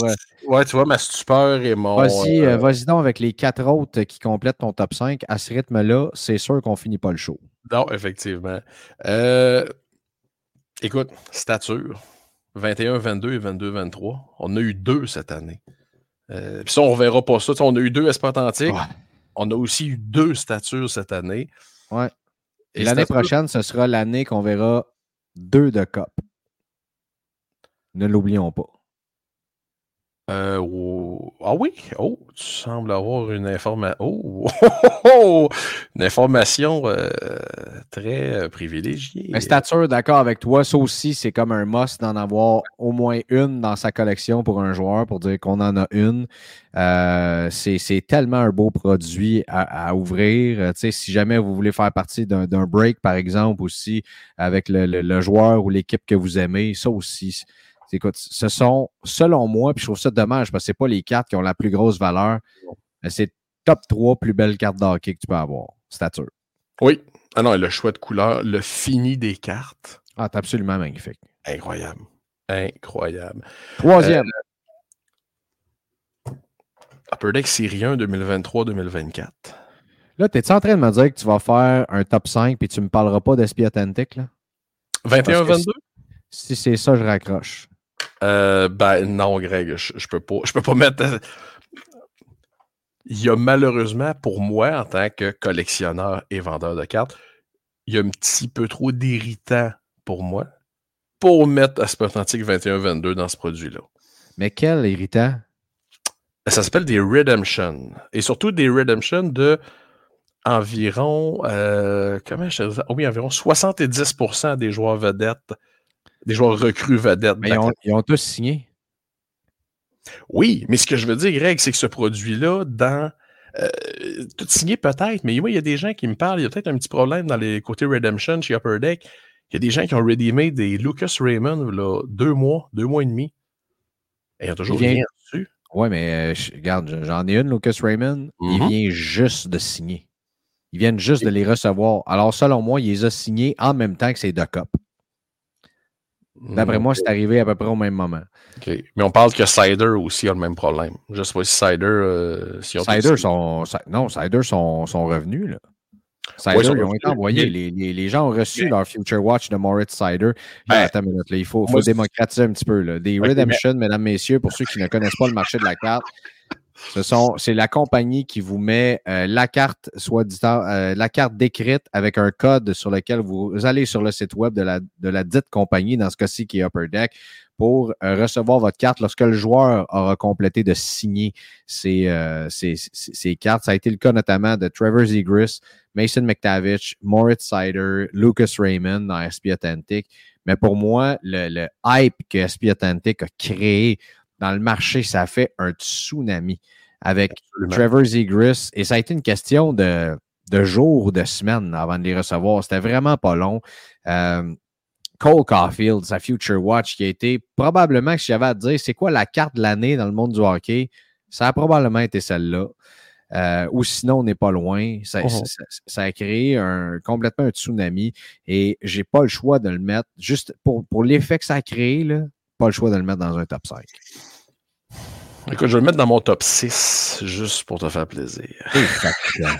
[SPEAKER 5] ouais, tu vois ma stupeur et mon.
[SPEAKER 4] Vas-y, euh, euh, vas donc avec les quatre autres qui complètent ton top 5. À ce rythme-là, c'est sûr qu'on finit pas le show.
[SPEAKER 5] Non, effectivement. Euh, écoute, stature 21, 22 et 22, 23. On a eu deux cette année. Puis ça, on ne verra pas ça. on a eu deux Espartantiques. On a aussi eu deux statures cette année.
[SPEAKER 4] Ouais. Et, l'année prochaine, ce sera l'année qu'on verra deux de COP. Ne l'oublions pas.
[SPEAKER 5] Euh, ah oui? Oh, tu sembles avoir une information. Oh, [laughs] oh, oh, une information euh, très euh, privilégiée.
[SPEAKER 4] Mais stature, d'accord avec toi. Ça aussi, c'est comme un must d'en avoir au moins une dans sa collection pour un joueur, pour dire qu'on en a une. c'est tellement un beau produit à, ouvrir. si jamais vous voulez faire partie d'un break, par exemple, aussi, avec le joueur ou l'équipe que vous aimez, ça aussi Écoute, ce sont, selon moi, puis je trouve ça dommage parce que ce pas les cartes qui ont la plus grosse valeur, mais c'est top 3 plus belles cartes d'hockey que tu peux avoir. Stature.
[SPEAKER 5] Oui. Ah non, le choix de couleur, le fini des cartes.
[SPEAKER 4] Ah, c'est absolument magnifique.
[SPEAKER 5] Incroyable. Incroyable.
[SPEAKER 4] Troisième.
[SPEAKER 5] Euh, Upper Deck Syrien 2023-2024.
[SPEAKER 4] Là, t'es-tu en train de me dire que tu vas faire un top 5 puis tu me parleras pas d'Esprit Authentique, là?
[SPEAKER 5] 21-22?
[SPEAKER 4] Si c'est ça, je raccroche.
[SPEAKER 5] Euh, ben non, Greg, je, je, peux pas. Je peux pas mettre. Il y a malheureusement, pour moi, en tant que collectionneur et vendeur de cartes, il y a un petit peu trop d'irritant pour moi pour mettre Aspertantic 21-22 dans ce produit-là.
[SPEAKER 4] Mais quel irritant?
[SPEAKER 5] Ça s'appelle des Redemption. Et surtout des Redemption de environ, euh, comment je te oui, environ 70% des joueurs vedettes, des joueurs recrues vedettes.
[SPEAKER 4] Mais ils ont, ils ont tous signé.
[SPEAKER 5] Oui, mais ce que je veux dire, Greg, c'est que ce produit-là, dans euh, tout signé peut-être, mais moi, il y a des gens qui me parlent, il y a peut-être un petit problème dans les côtés Redemption chez Upper Deck. Il y a des gens qui ont redeemé des Lucas Raymond là, deux mois, deux mois et demi. Et ils ont toujours rien dessus.
[SPEAKER 4] Oui, mais euh, regarde, j'en ai une, Lucas Raymond. Il
[SPEAKER 5] Mhm.
[SPEAKER 4] vient juste de signer. Ils viennent juste de les recevoir. Alors, selon moi, il les a signés en même temps que ces deux copes. D'après moi, c'est arrivé à peu près au même moment.
[SPEAKER 5] Mais on parle que Cider aussi a le même problème. Je sais pas si Cider. euh, si on
[SPEAKER 4] Cider sont. Non, Cider sont, sont revenus. Là. Cider,
[SPEAKER 5] ils
[SPEAKER 4] ont été envoyés. Les, les- les gens ont reçu leur Future Watch de Moritz Cider.
[SPEAKER 5] Ben,
[SPEAKER 4] attends une minute, là, il faut, faut
[SPEAKER 5] moi,
[SPEAKER 4] démocratiser un petit peu. Là. Des Redemption, mesdames, messieurs, pour ceux qui ne connaissent pas le marché de la carte, ce sont, c'est la compagnie qui vous met euh, la carte, soit dit euh, la carte décrite avec un code sur lequel vous, allez sur le site web de la, de la dite compagnie, dans ce cas-ci qui est Upper Deck, pour euh, recevoir votre carte lorsque le joueur aura complété de signer ses, ses- ses- ses cartes. Ça a été le cas notamment de Trevor Zegras, Mason McTavish, Moritz Sider, Lucas Raymond dans SP Authentic. Mais pour moi, le, le hype que SP Authentic a créé dans le marché, ça a fait un tsunami avec
[SPEAKER 5] Absolument.
[SPEAKER 4] Trevor Zegras. Et ça a été une question de, de jours ou de semaines avant de les recevoir. C'était vraiment pas long. Euh, Cole Caulfield, sa Future Watch, qui a été probablement, si j'avais à te dire, c'est quoi la carte de l'année dans le monde du hockey? Ça a probablement été celle-là. Euh, ou sinon, on n'est pas loin. Ça,
[SPEAKER 5] Oh.
[SPEAKER 4] ça- ça a créé un, complètement un tsunami et j'ai pas le choix de le mettre, juste pour, pour l'effet que ça a créé, là, pas le choix de le mettre dans un top 5.
[SPEAKER 5] Écoute, je vais le mettre dans mon top 6, juste pour te faire plaisir.
[SPEAKER 4] Exactement.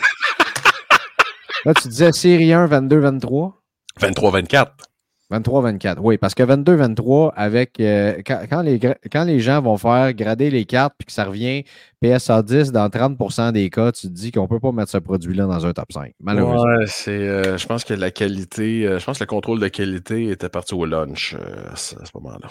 [SPEAKER 4] Là, tu disais série 1, 22-23?
[SPEAKER 5] 23-24.
[SPEAKER 4] 23-24, oui, parce que 22-23, avec euh, quand, quand les, gra- quand les gens vont faire grader les cartes puis que ça revient PSA 10 dans 30% des cas, tu te dis qu'on ne peut pas mettre ce produit-là dans un top 5. Malheureusement.
[SPEAKER 5] Ouais, c'est, euh, je pense que la qualité, euh, je pense que le contrôle de qualité était parti au lunch à ce moment-là.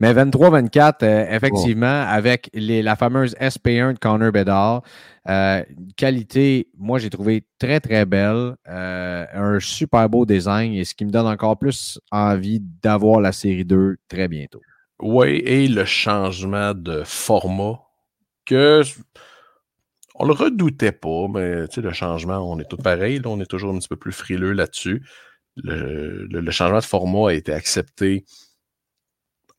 [SPEAKER 4] Mais 23-24, euh, effectivement, avec les- la fameuse SP1 de Connor Bedard, euh, qualité, moi, j'ai trouvé très, très belle. euh, un super beau design et ce qui me donne encore plus envie d'avoir la série 2 très bientôt.
[SPEAKER 5] Oui, et le changement de format que on le redoutait pas, mais tu sais, le changement, on est tous pareils, on est toujours un petit peu plus frileux là-dessus. Le, le- le changement de format a été accepté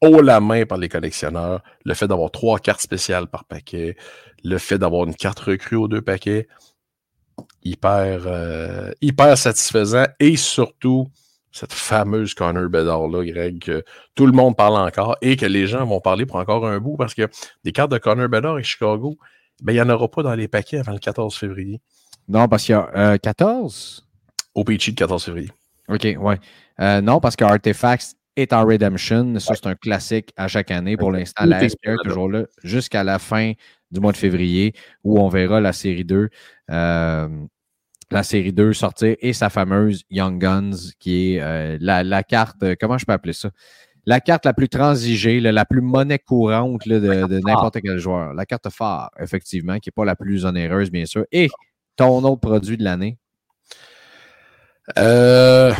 [SPEAKER 5] haut la main par les collectionneurs. Le fait d'avoir trois cartes spéciales par paquet, le fait d'avoir une carte recrue aux deux paquets, hyper, euh, hyper satisfaisant et surtout cette fameuse Connor Bedard-là, Greg, que tout le monde parle encore et que les gens vont parler pour encore un bout parce que des cartes de Connor Bedard et Chicago, ben, il n'y en aura pas dans les paquets avant le 14 février.
[SPEAKER 4] Non, parce qu'il y a euh, 14?
[SPEAKER 5] Au Peachy de 14 février.
[SPEAKER 4] OK, ouais. Euh, non, parce que Artifacts est en Redemption. Ça, c'est un classique à chaque année. Pour l'instant, la SPR toujours là jusqu'à la fin du mois de février où on verra la série 2. euh, la série 2 sortir et sa fameuse Young Guns qui est euh, la, la carte, euh, comment je peux appeler ça? La carte la plus transigée, là, la plus monnaie courante là, de, de n'importe quel joueur. La carte phare, effectivement, qui n'est pas la plus onéreuse, bien sûr. Et ton autre produit de l'année?
[SPEAKER 5] Euh,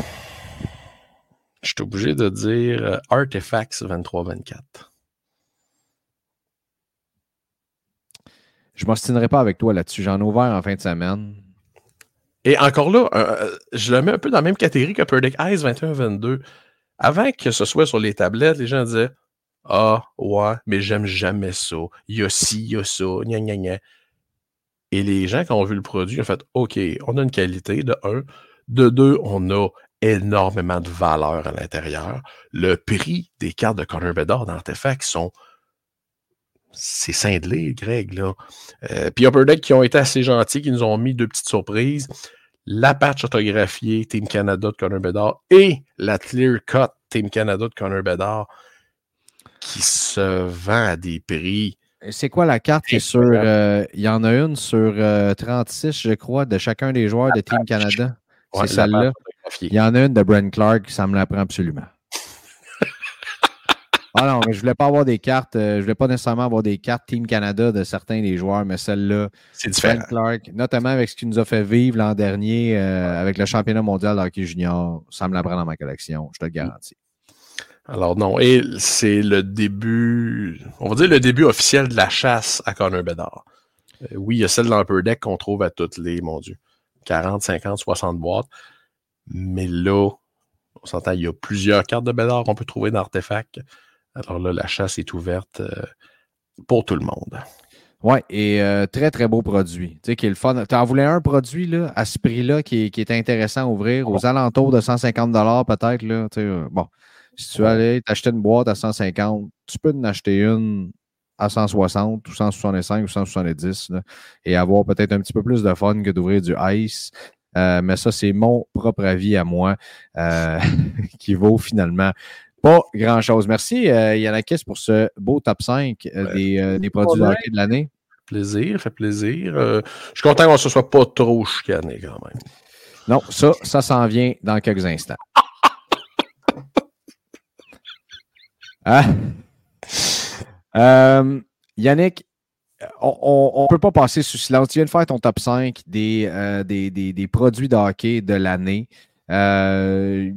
[SPEAKER 5] je suis obligé de dire euh, Artifacts 23-24.
[SPEAKER 4] Je ne m'ostinerai pas avec toi là-dessus. J'en ai ouvert en fin de semaine.
[SPEAKER 5] Et encore là, euh, je le mets un peu dans la même catégorie que Deck Ice 21-22. Avant que ce soit sur les tablettes, les gens disaient Ah, ouais, mais j'aime jamais ça. Il y a ci, il y a ça, gna gna gna. Et les gens, quand ont vu le produit, ont fait OK, on a une qualité de un. De deux, on a énormément de valeur à l'intérieur. Le prix des cartes de Connor Bedard dans Artefact sont. C'est cinglé, Greg, là. Euh, puis Upper Deck qui ont été assez gentils, qui nous ont mis deux petites surprises. La patch autographiée Team Canada de Connor Bedard et la Clear Cut Team Canada de Connor Bedard qui se vend à des prix.
[SPEAKER 4] C'est quoi la carte qui est sur. euh, Il y en a une sur euh, 36, je crois, de chacun des joueurs de Team Canada?
[SPEAKER 5] Ouais,
[SPEAKER 4] C'est celle-là. Il y en a une de Brent Clark, ça me l'apprend absolument. [laughs] ah non, mais je voulais pas avoir des cartes, euh, je voulais pas nécessairement avoir des cartes Team Canada de certains des joueurs, mais celle-là,
[SPEAKER 5] c'est différent.
[SPEAKER 4] Brent Clark, notamment avec ce qu'il nous a fait vivre l'an dernier euh, avec le championnat mondial de hockey junior, ça me l'apprend dans ma collection, je te le garantis.
[SPEAKER 5] Alors non, et c'est le début, on va dire le début officiel de la chasse à Connor Bedard. Euh, oui, il y a celle dans Upper Deck qu'on trouve à toutes les, mon Dieu, 40, 50, 60 boîtes. Mais là, on s'entend, il y a plusieurs cartes de Bedard qu'on peut trouver dans Artefact. Alors là, la chasse est ouverte euh, pour tout le monde.
[SPEAKER 4] Oui, et euh, très, très beau produit. Tu sais, qui est le fun. Tu en voulais un produit là, à ce prix-là qui, est intéressant à ouvrir, aux alentours de 150 peut-être. Là, bon, si tu aller t'acheter une boîte à 150, tu peux en acheter une à 160 ou 165 ou 170 et avoir peut-être un petit peu plus de fun que d'ouvrir du ice. Euh, mais ça, c'est mon propre avis à moi euh, [laughs] qui vaut finalement pas grand-chose. Merci, euh, Yannakis, pour ce beau top 5 euh, des, des, produits de l'année.
[SPEAKER 5] Plaisir, fait plaisir. je suis content qu'on ne se soit pas trop chicané quand même.
[SPEAKER 4] Non, ça, ça s'en vient dans quelques instants. [laughs] ah. Euh, Yannick, on ne peut pas passer sous silence. Tu viens de faire ton top 5 euh, des, des, produits de hockey de l'année. Euh,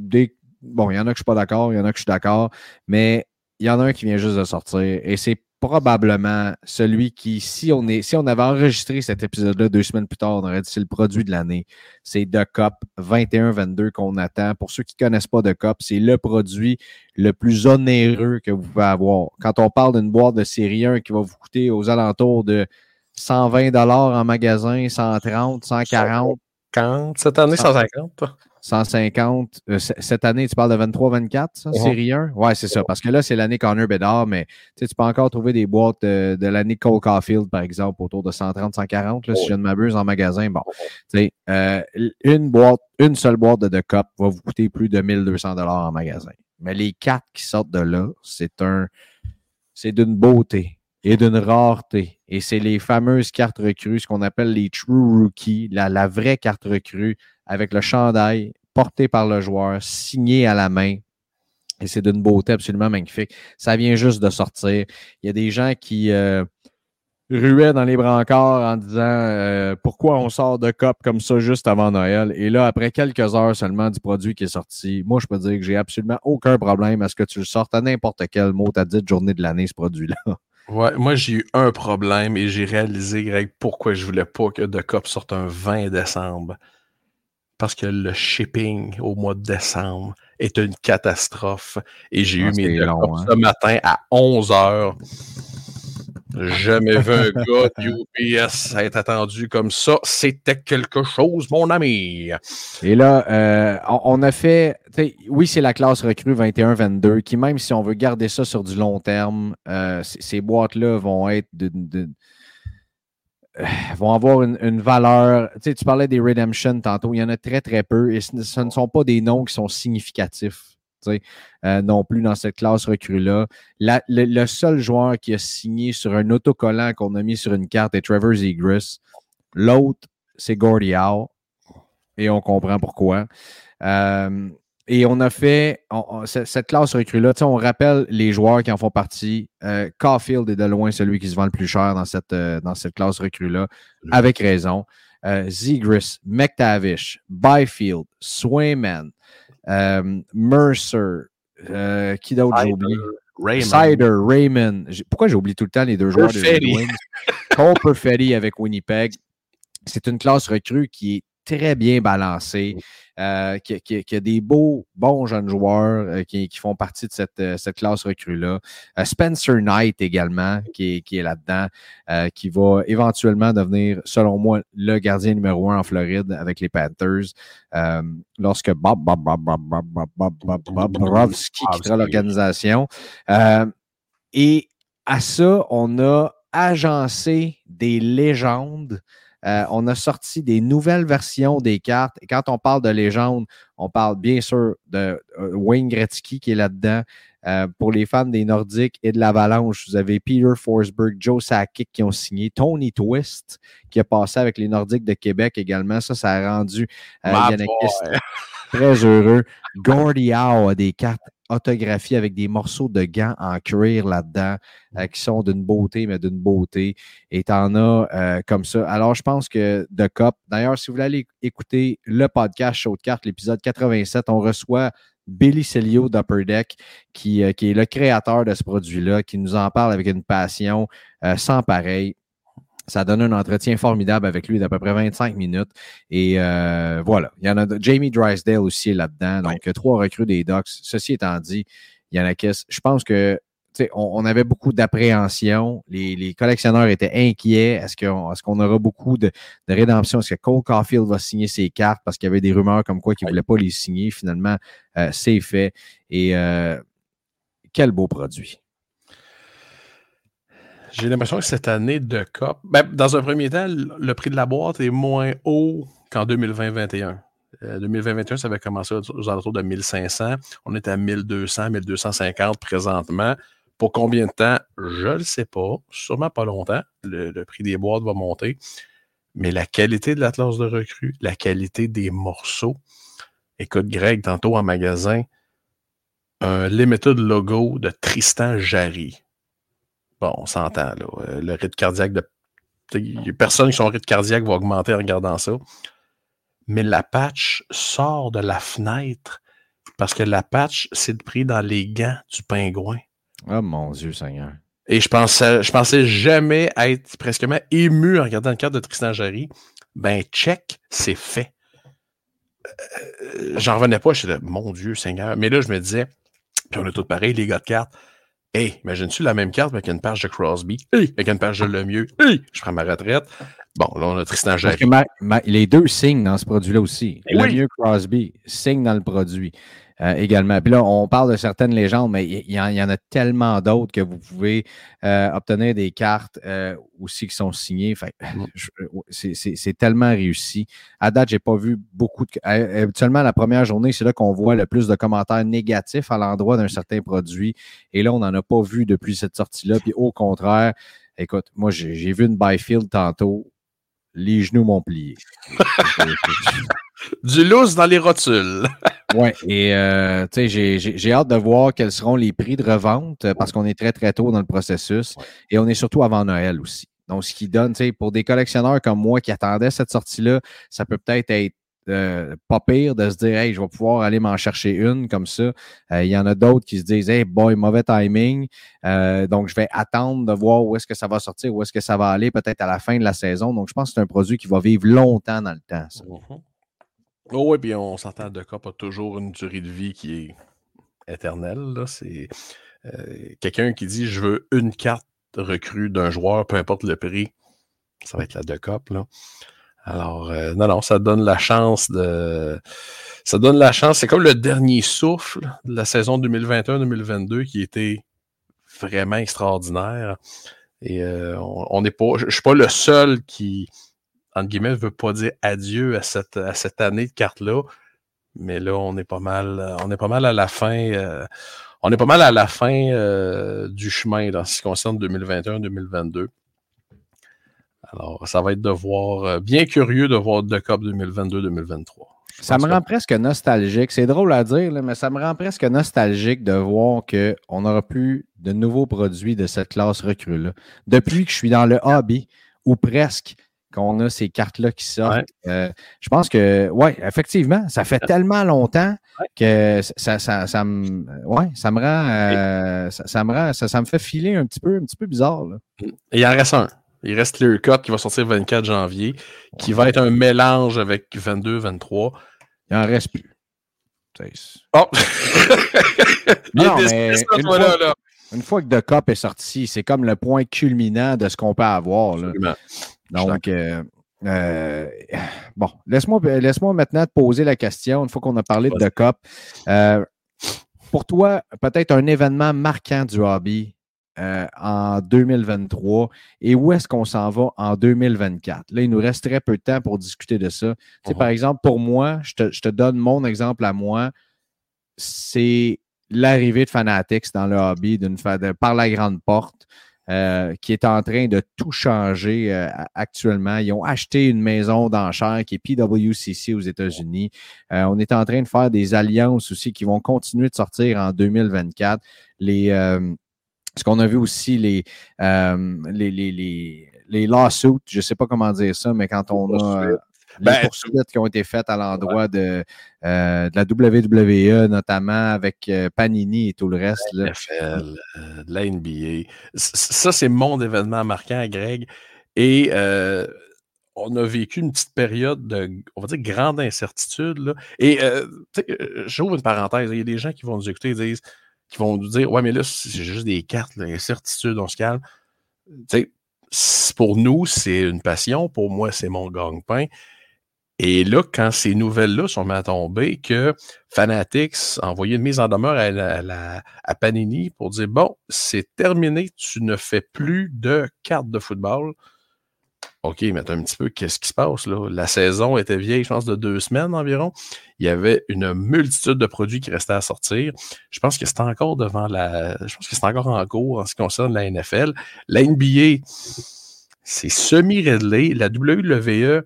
[SPEAKER 4] bon, il y en a que je ne suis pas d'accord, il y en a que je suis d'accord, mais il y en a un qui vient juste de sortir et c'est probablement celui qui, si on, est, si on avait enregistré cet épisode-là deux semaines plus tard, on aurait dit c'est le produit de l'année. C'est The Cup 21-22 qu'on attend. Pour ceux qui ne connaissent pas The Cup, c'est le produit le plus onéreux que vous pouvez avoir. Quand on parle d'une boîte de série 1 qui va vous coûter aux alentours de 120 en magasin, 130, 140.
[SPEAKER 5] Cette année, 150.
[SPEAKER 4] 150. Euh, cette année, tu parles de 23-24, ça, série 1? Ouais, c'est ça. Parce que là, c'est l'année Connor Bedard, mais tu peux encore trouver des boîtes de, l'année Cole Caulfield, par exemple, autour de 130-140, si je ne m'abuse, en magasin. Bon, tu euh, une boîte, une seule boîte de The Cup va vous coûter plus de 1200 en magasin. Mais les quatre qui sortent de là, c'est un, c'est d'une beauté et d'une rareté. Et c'est les fameuses cartes recrues, ce qu'on appelle les True Rookies, la, la vraie carte recrue avec le chandail porté par le joueur, signé à la main. Et c'est d'une beauté absolument magnifique. Ça vient juste de sortir. Il y a des gens qui euh, ruaient dans les brancards en disant euh, pourquoi on sort de COP comme ça juste avant Noël? Et là, après quelques heures seulement du produit qui est sorti, moi, je peux dire que j'ai absolument aucun problème à ce que tu le sortes à n'importe quel mot, t'as dit journée de l'année, ce produit-là. [laughs]
[SPEAKER 5] Ouais, moi j'ai eu un problème et j'ai réalisé, Greg, pourquoi je voulais pas que De Cop sorte un 20 décembre parce que le shipping au mois de décembre est une catastrophe. Et j'ai eu ah, mes long, hein. ce matin à 11 heures. Jamais vu un gars de UPS être attendu comme ça. C'était quelque chose, mon ami.
[SPEAKER 4] Et là, euh, on, a fait. Oui, c'est la classe recrue 21-22 qui, même si on veut garder ça sur du long terme, euh, ces boîtes-là vont être de, euh, [sighs] vont avoir une, valeur. Tu, sais, tu parlais des Redemption tantôt, il y en a très, très peu et ce, ne sont pas des noms qui sont significatifs. Euh, non plus dans cette classe recrue-là. Le, seul joueur qui a signé sur un autocollant qu'on a mis sur une carte est Trevor Zegras. L'autre, c'est Gordy Howe. Et on comprend pourquoi. Euh, et on a fait cette classe recrue-là. On rappelle les joueurs qui en font partie. Euh, Caulfield est de loin celui qui se vend le plus cher dans cette, euh, dans cette classe recrue-là, avec raison. Euh, Zegris, McTavish, Byfield, Swayman, euh, Mercer, qui d'autre j'ai oublié? Cider, Raymond. Pourquoi j'ai oublié tout le temps les deux joueurs de Wings? Cole Perfetti avec Winnipeg. C'est une classe recrue qui est très bien balancée. Euh, qui, a des beaux, bons jeunes joueurs euh, qui, font partie de cette, euh, classe recrue-là. Spencer Knight également, qui est, là-dedans, qui va éventuellement devenir, selon moi, le gardien numéro un en Floride avec les Panthers. lorsque Bob, Bob, Bob, Bob, Bob, Bob, Bob, Bob, Bob Bobrovski quittera l'organisation. et à ça, on a agencé des légendes euh, on a sorti des nouvelles versions des cartes. Et quand on parle de légende, on parle bien sûr de euh, Wayne Gretzky qui est là-dedans. Euh, pour les fans des Nordiques et de l'Avalanche, vous avez Peter Forsberg, Joe Sakic qui ont signé, Tony Twist qui a passé avec les Nordiques de Québec également. Ça, ça a rendu très heureux. Gordy Howe a des cartes autographiées avec des morceaux de gants en cuir là-dedans euh, qui sont d'une beauté, mais d'une beauté. Et t'en as euh, comme ça. Alors, je pense que The Cup, d'ailleurs, si vous voulez aller écouter le podcast Show de cartes, l'épisode 87, on reçoit Billy Celio d'Upper Deck, qui, euh, qui, est le créateur de ce produit-là, qui nous en parle avec une passion sans pareil. Ça donne un entretien formidable avec lui d'à peu près 25 minutes. Et euh, voilà. Il y en a Jamie Drysdale aussi là-dedans. Donc, ouais. trois recrues des Ducks. Ceci étant dit, il y en a qui. Je pense que on, on, avait beaucoup d'appréhension. Les, les, collectionneurs étaient inquiets. Est-ce qu'on est qu'on aura beaucoup de, de rédemption? Est-ce que Cole Caulfield va signer ses cartes? Parce qu'il y avait des rumeurs comme quoi qu'il ne voulait pas les signer? Finalement, euh, c'est fait. Et euh, quel beau produit.
[SPEAKER 5] J'ai l'impression que cette année de COP, ben, dans un premier temps, le prix de la boîte est moins haut qu'en 2020-21. Euh, 2020-21, ça avait commencé aux alentours de 1500. On est à 1200, 1250 présentement. Pour combien de temps? Je ne le sais pas. Sûrement pas longtemps. Le, le, prix des boîtes va monter. Mais la qualité de l'Atlas de recrue, la qualité des morceaux. Écoute, Greg, tantôt en magasin, un limited logo de Tristan Jarry. Bon, on s'entend, là. Le rythme cardiaque de. Personne qui son rythme cardiaque va augmenter en regardant ça. Mais la patch sort de la fenêtre parce que la patch, c'est pris dans les gants du pingouin.
[SPEAKER 4] Oh mon Dieu, Seigneur.
[SPEAKER 5] Et je pensais, je pensais jamais être presque ému en regardant le cadre de Tristan Jarry. Ben, check, c'est fait. Euh, J'en revenais pas, je disais, mon Dieu, Seigneur. Mais là, je me disais, puis on est tous pareils, les gars de cartes. Hey, imagine-tu la même carte avec une page de Crosby, hey, avec une page de Lemieux, hey, je prends ma retraite. Bon, là, on a Tristan Jarry.
[SPEAKER 4] Ma, ma, les deux signent dans ce produit-là aussi. Lemieux, oui. Crosby signent dans le produit. Euh, également. Puis là, on parle de certaines légendes, mais il y, y, en a tellement d'autres que vous pouvez euh, obtenir des cartes euh, aussi qui sont signées. Mm. C'est tellement réussi. À date, j'ai pas vu beaucoup de. Habituellement, la première journée, c'est là qu'on voit le plus de commentaires négatifs à l'endroit d'un certain produit. Et là, on n'en a pas vu depuis cette sortie-là. Puis au contraire, écoute, moi, j'ai vu une Byfield tantôt. Les genoux m'ont plié. [laughs]
[SPEAKER 5] du loose dans les rotules. [laughs]
[SPEAKER 4] oui, et euh, tu sais, j'ai hâte de voir quels seront les prix de revente parce qu'on est très, très tôt dans le processus ouais. et on est surtout avant Noël aussi. Donc, ce qui donne, tu sais, pour des collectionneurs comme moi qui attendaient cette sortie-là, ça peut peut-être être euh, pas pire de se dire, hey, je vais pouvoir aller m'en chercher une comme ça. Euh, il y en a d'autres qui se disent, hey, boy, mauvais timing. Euh, donc, je vais attendre de voir où est-ce que ça va sortir, où est-ce que ça va aller, peut-être à la fin de la saison. Donc, je pense que c'est un produit qui va vivre longtemps dans le temps. Ça.
[SPEAKER 5] Mm -hmm. Oh oui, puis on s'entend de cas, pas toujours une durée de vie qui est éternelle. C'est euh, quelqu'un qui dit je veux une carte recrue d'un joueur, peu importe le prix. Ça va être la de cop, là. Alors, euh, non, non, ça donne la chance de. Ça donne la chance. C'est comme le dernier souffle de la saison 2021-2022 qui était vraiment extraordinaire. Et euh, on n'est pas. Je ne suis pas le seul qui, entre guillemets, ne veut pas dire adieu à cette, à cette année de carte-là. Mais là, on est pas mal, on est pas mal à la fin. Euh, on est pas mal à la fin euh, du chemin dans ce qui concerne 2021-2022. Alors, ça va être de voir, euh, bien curieux de voir de COP 2022-2023.
[SPEAKER 4] Ça me rend que... presque nostalgique. C'est drôle à dire, là, mais ça me rend presque nostalgique de voir qu'on n'aura plus de nouveaux produits de cette classe recrue-là. Depuis que je suis dans le hobby, ou presque, qu'on a ces cartes-là qui sortent. Ouais. Euh, je pense que, oui, effectivement, ça fait tellement longtemps que ça, ça, ça, me, ouais, ça me rend, euh, ça, ça, me rend, ça, ça me fait filer un petit peu, un petit peu bizarre. Là.
[SPEAKER 5] Et il en reste un. Il reste Clear Cut qui va sortir le 24 janvier, qui va être un mélange avec 22-23.
[SPEAKER 4] Il en reste plus.
[SPEAKER 5] Oh!
[SPEAKER 4] non, mais une, fois, là, là. Une, fois, que The Cup est sorti, c'est comme le point culminant de ce qu'on peut avoir. Là. Donc, euh, euh, bon, laisse-moi laisse maintenant te poser la question, une fois qu'on a parlé de The Cup. Euh, pour toi, peut-être un événement marquant du hobby en 2023 et où est-ce qu'on s'en va en 2024? Là, il nous reste très peu de temps pour discuter de ça. Uh -huh. Par exemple, pour moi, je te, je te, donne mon exemple à moi, c'est l'arrivée de Fanatics dans le hobby par la grande porte. euh, qui est en train de tout changer euh, actuellement. Ils ont acheté une maison d'enchères qui est PWCC aux États-Unis. Euh, on est en train de faire des alliances aussi qui vont continuer de sortir en 2024. Les, ce qu'on a vu aussi, les, les, les, les, les lawsuits, je ne sais pas comment dire ça, mais quand on a les ben, poursuites qui ont été faites à l'endroit de, euh, de, la WWE, notamment avec euh, Panini et tout le reste.
[SPEAKER 5] La NFL, euh, de la NBA. Ça, c'est mon événement marquant, Greg. Et on a vécu une petite période de, on va dire, grande incertitude. Là. Et j'ouvre une parenthèse. Il y a des gens qui vont nous écouter et disent, qui vont nous dire Ouais, mais là, c'est juste des cartes, l'incertitude, on se calme. pour nous, c'est une passion. Pour moi, c'est mon gang-pain. Et là, quand ces nouvelles-là sont à tomber, que Fanatics a envoyé une mise en demeure à, Panini pour dire Bon, c'est terminé, tu ne fais plus de cartes de football. OK, mais un petit peu, qu'est-ce qui se passe là? La saison était vieille, je pense, de deux semaines environ. Il y avait une multitude de produits qui restaient à sortir. Je pense que c'est encore devant la. Je pense que c'est encore en cours en ce qui concerne la NFL. La NBA, c'est semi-réglé. La WWE,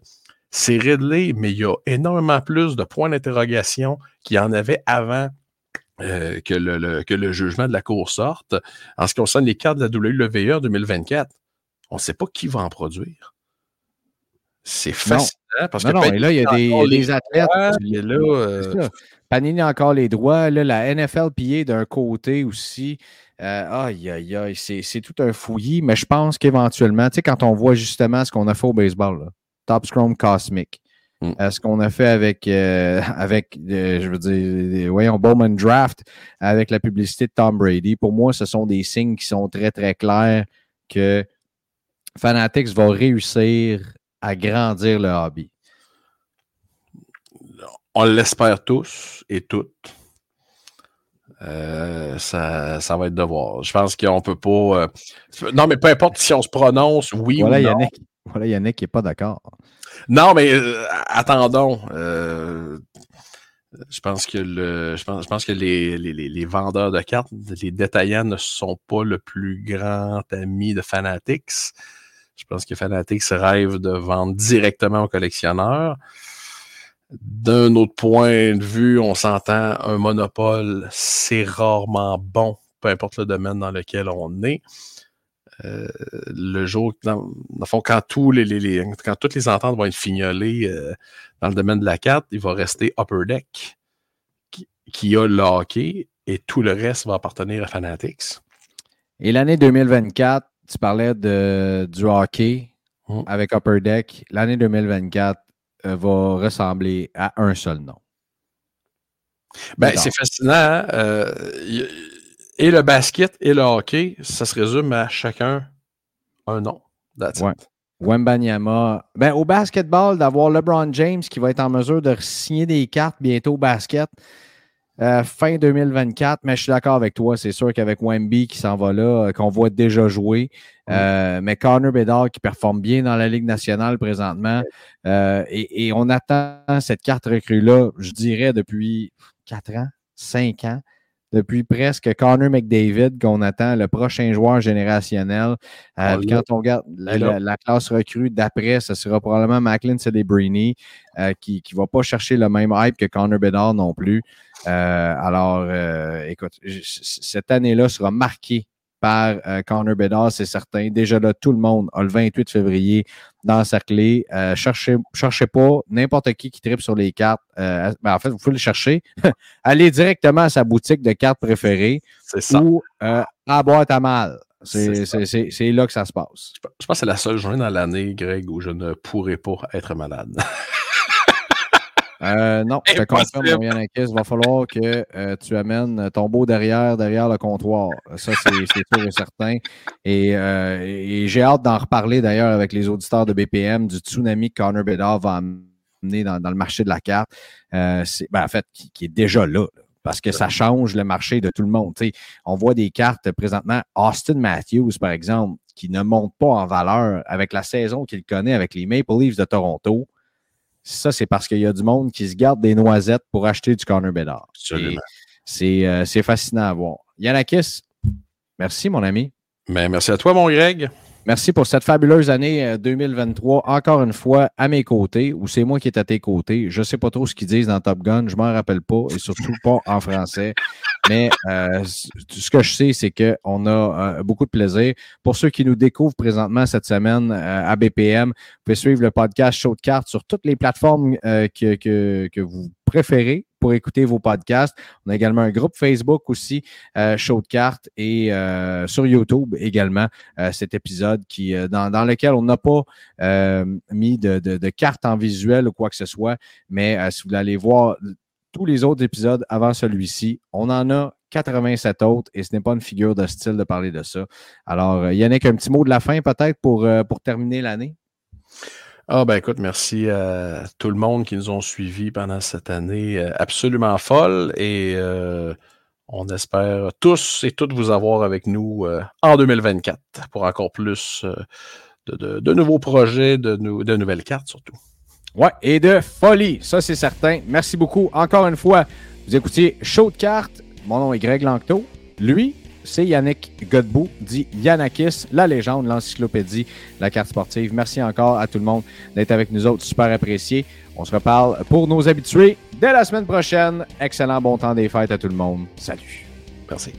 [SPEAKER 5] c'est Ridley, mais il y a énormément plus de points d'interrogation qu'il y en avait avant euh, que, le, que, le, jugement de la Cour sorte. En ce qui concerne les cartes de la WWE 2024, on ne sait pas qui va en produire. C'est fascinant parce que
[SPEAKER 4] non, là, il y a des, athlètes. là, euh, Panini a encore les droits. Là, la NFLPA d'un côté aussi. Euh, aïe, aïe, aïe, c'est tout un fouillis, mais je pense qu'éventuellement, tu sais, quand on voit justement ce qu'on a fait au baseball, là, Top Scrum Cosmic. Mm. Euh, ce qu'on a fait avec, euh, [laughs] avec euh, je veux dire, voyons, Bowman Draft, avec la publicité de Tom Brady, pour moi, ce sont des signes qui sont très, très clairs que Fanatics va réussir à grandir le hobby.
[SPEAKER 5] On l'espère tous et toutes. ça, ça, va être de voir. Je pense qu'on peut pas. non, mais peu importe si on se prononce oui ou non.
[SPEAKER 4] Yannick. Voilà, Yannick n'est pas d'accord.
[SPEAKER 5] Non, mais euh, attendons. Euh, je pense que les, les, vendeurs de cartes, les détaillants ne sont pas le plus grand ami de Fanatics. Je pense que Fanatics rêve de vendre directement aux collectionneurs. D'un autre point de vue, on s'entend, un monopole, c'est rarement bon, peu importe le domaine dans lequel on est. Euh, le jour, dans, fond, quand, tous les, quand toutes les ententes vont être fignolées euh, dans le domaine de la carte, il va rester Upper Deck qui, a le hockey et tout le reste va appartenir à Fanatics.
[SPEAKER 4] Et l'année 2024, tu parlais de, du hockey hum. avec Upper Deck. L'année 2024 euh, va ressembler à un seul nom.
[SPEAKER 5] Ben, c'est fascinant. Hein? Et le basket et le hockey, ça se résume à chacun un nom. That's
[SPEAKER 4] ouais. Wembanyama. Ben, au basketball, d'avoir LeBron James qui va être en mesure de signer des cartes bientôt au basket euh, fin 2024. Mais je suis d'accord avec toi. C'est sûr qu'avec Wemby qui s'en va là, euh, qu'on voit déjà jouer. Euh, mais Connor Bedard qui performe bien dans la Ligue nationale présentement. et, et, on attend cette carte recrue-là, je dirais, depuis 4 ans, 5 ans depuis presque Connor McDavid qu'on attend, le prochain joueur générationnel. Euh, quand on regarde la, classe recrue d'après, ce sera probablement Macklin Celebrini euh, qui ne va pas chercher le même hype que Connor Bedard non plus. Euh, alors, écoute, cette année-là sera marquée par euh, Connor Bedard, c'est certain. Déjà là, tout le monde a le 28 février dans sa clé. Euh, cherchez, cherchez pas n'importe qui qui tripe sur les cartes. Euh, ben, en fait, vous pouvez le chercher. [laughs] Allez directement à sa boutique de cartes préférées ou à boîte à mal. C'est là que ça se passe.
[SPEAKER 5] Je pense que c'est la seule journée dans l'année, Greg, où je ne pourrais pas être malade. [laughs]
[SPEAKER 4] Euh, non, je te confirme, mon Il va falloir que euh, tu amènes ton beau derrière, derrière le comptoir. Ça, c'est sûr et certain. Euh, et, j'ai hâte d'en reparler d'ailleurs avec les auditeurs de BPM du tsunami que Connor Bedard va amener dans, le marché de la carte. Ben, en fait, qui, est déjà là. parce que ça change le marché de tout le monde. on voit des cartes présentement. Austin Matthews, par exemple, qui ne monte pas en valeur avec la saison qu'il connaît avec les Maple Leafs de Toronto ça, c'est parce qu'il y a du monde qui se garde des noisettes pour acheter du corner Absolument. Euh, c'est fascinant à voir. Yanakis, merci, mon ami.
[SPEAKER 5] Mais merci à toi, mon Greg.
[SPEAKER 4] Merci pour cette fabuleuse année 2023. Euh, Encore une fois, à mes côtés, ou c'est moi qui est à tes côtés. Je ne sais pas trop ce qu'ils disent dans Top Gun, je m'en rappelle pas, et surtout pas en français. Mais euh, ce que je sais, c'est qu'on a euh, beaucoup de plaisir. Pour ceux qui nous découvrent présentement cette semaine à BPM, vous pouvez suivre le podcast Show de cartes sur toutes les plateformes que, que, que vous préférez pour écouter vos podcasts. On a également un groupe Facebook aussi, euh, Show de cartes, et euh, sur YouTube également, euh, cet épisode qui, dans, lequel on n'a pas mis de, de, cartes en visuel ou quoi que ce soit, mais si vous voulez aller voir tous les autres épisodes avant celui-ci, on en a 87 autres et ce n'est pas une figure de style de parler de ça. Alors, Yannick, un petit mot de la fin peut-être pour terminer l'année?
[SPEAKER 5] Ah ben écoute, merci à tout le monde qui nous ont suivis pendant cette année euh, absolument folle et euh, on espère tous et toutes vous avoir avec nous euh, en 2024 pour encore plus de, nouveaux projets, de, nouvelles cartes surtout.
[SPEAKER 4] Ouais, et de folie, ça c'est certain. Merci beaucoup encore une fois. Vous écoutiez Show de cartes. Mon nom est Greg Lanctot. Lui, c'est Yannick Godbout, dit Yannakis, la légende, l'encyclopédie, la carte sportive. Merci encore à tout le monde d'être avec nous autres, super apprécié. On se reparle pour nos habitués dès la semaine prochaine. Excellent bon temps des fêtes à tout le monde. Salut.
[SPEAKER 5] Merci.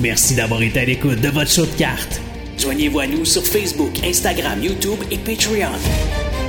[SPEAKER 3] Merci d'avoir été à l'écoute de votre show de cartes. Joignez-vous à nous sur Facebook, Instagram, YouTube et Patreon.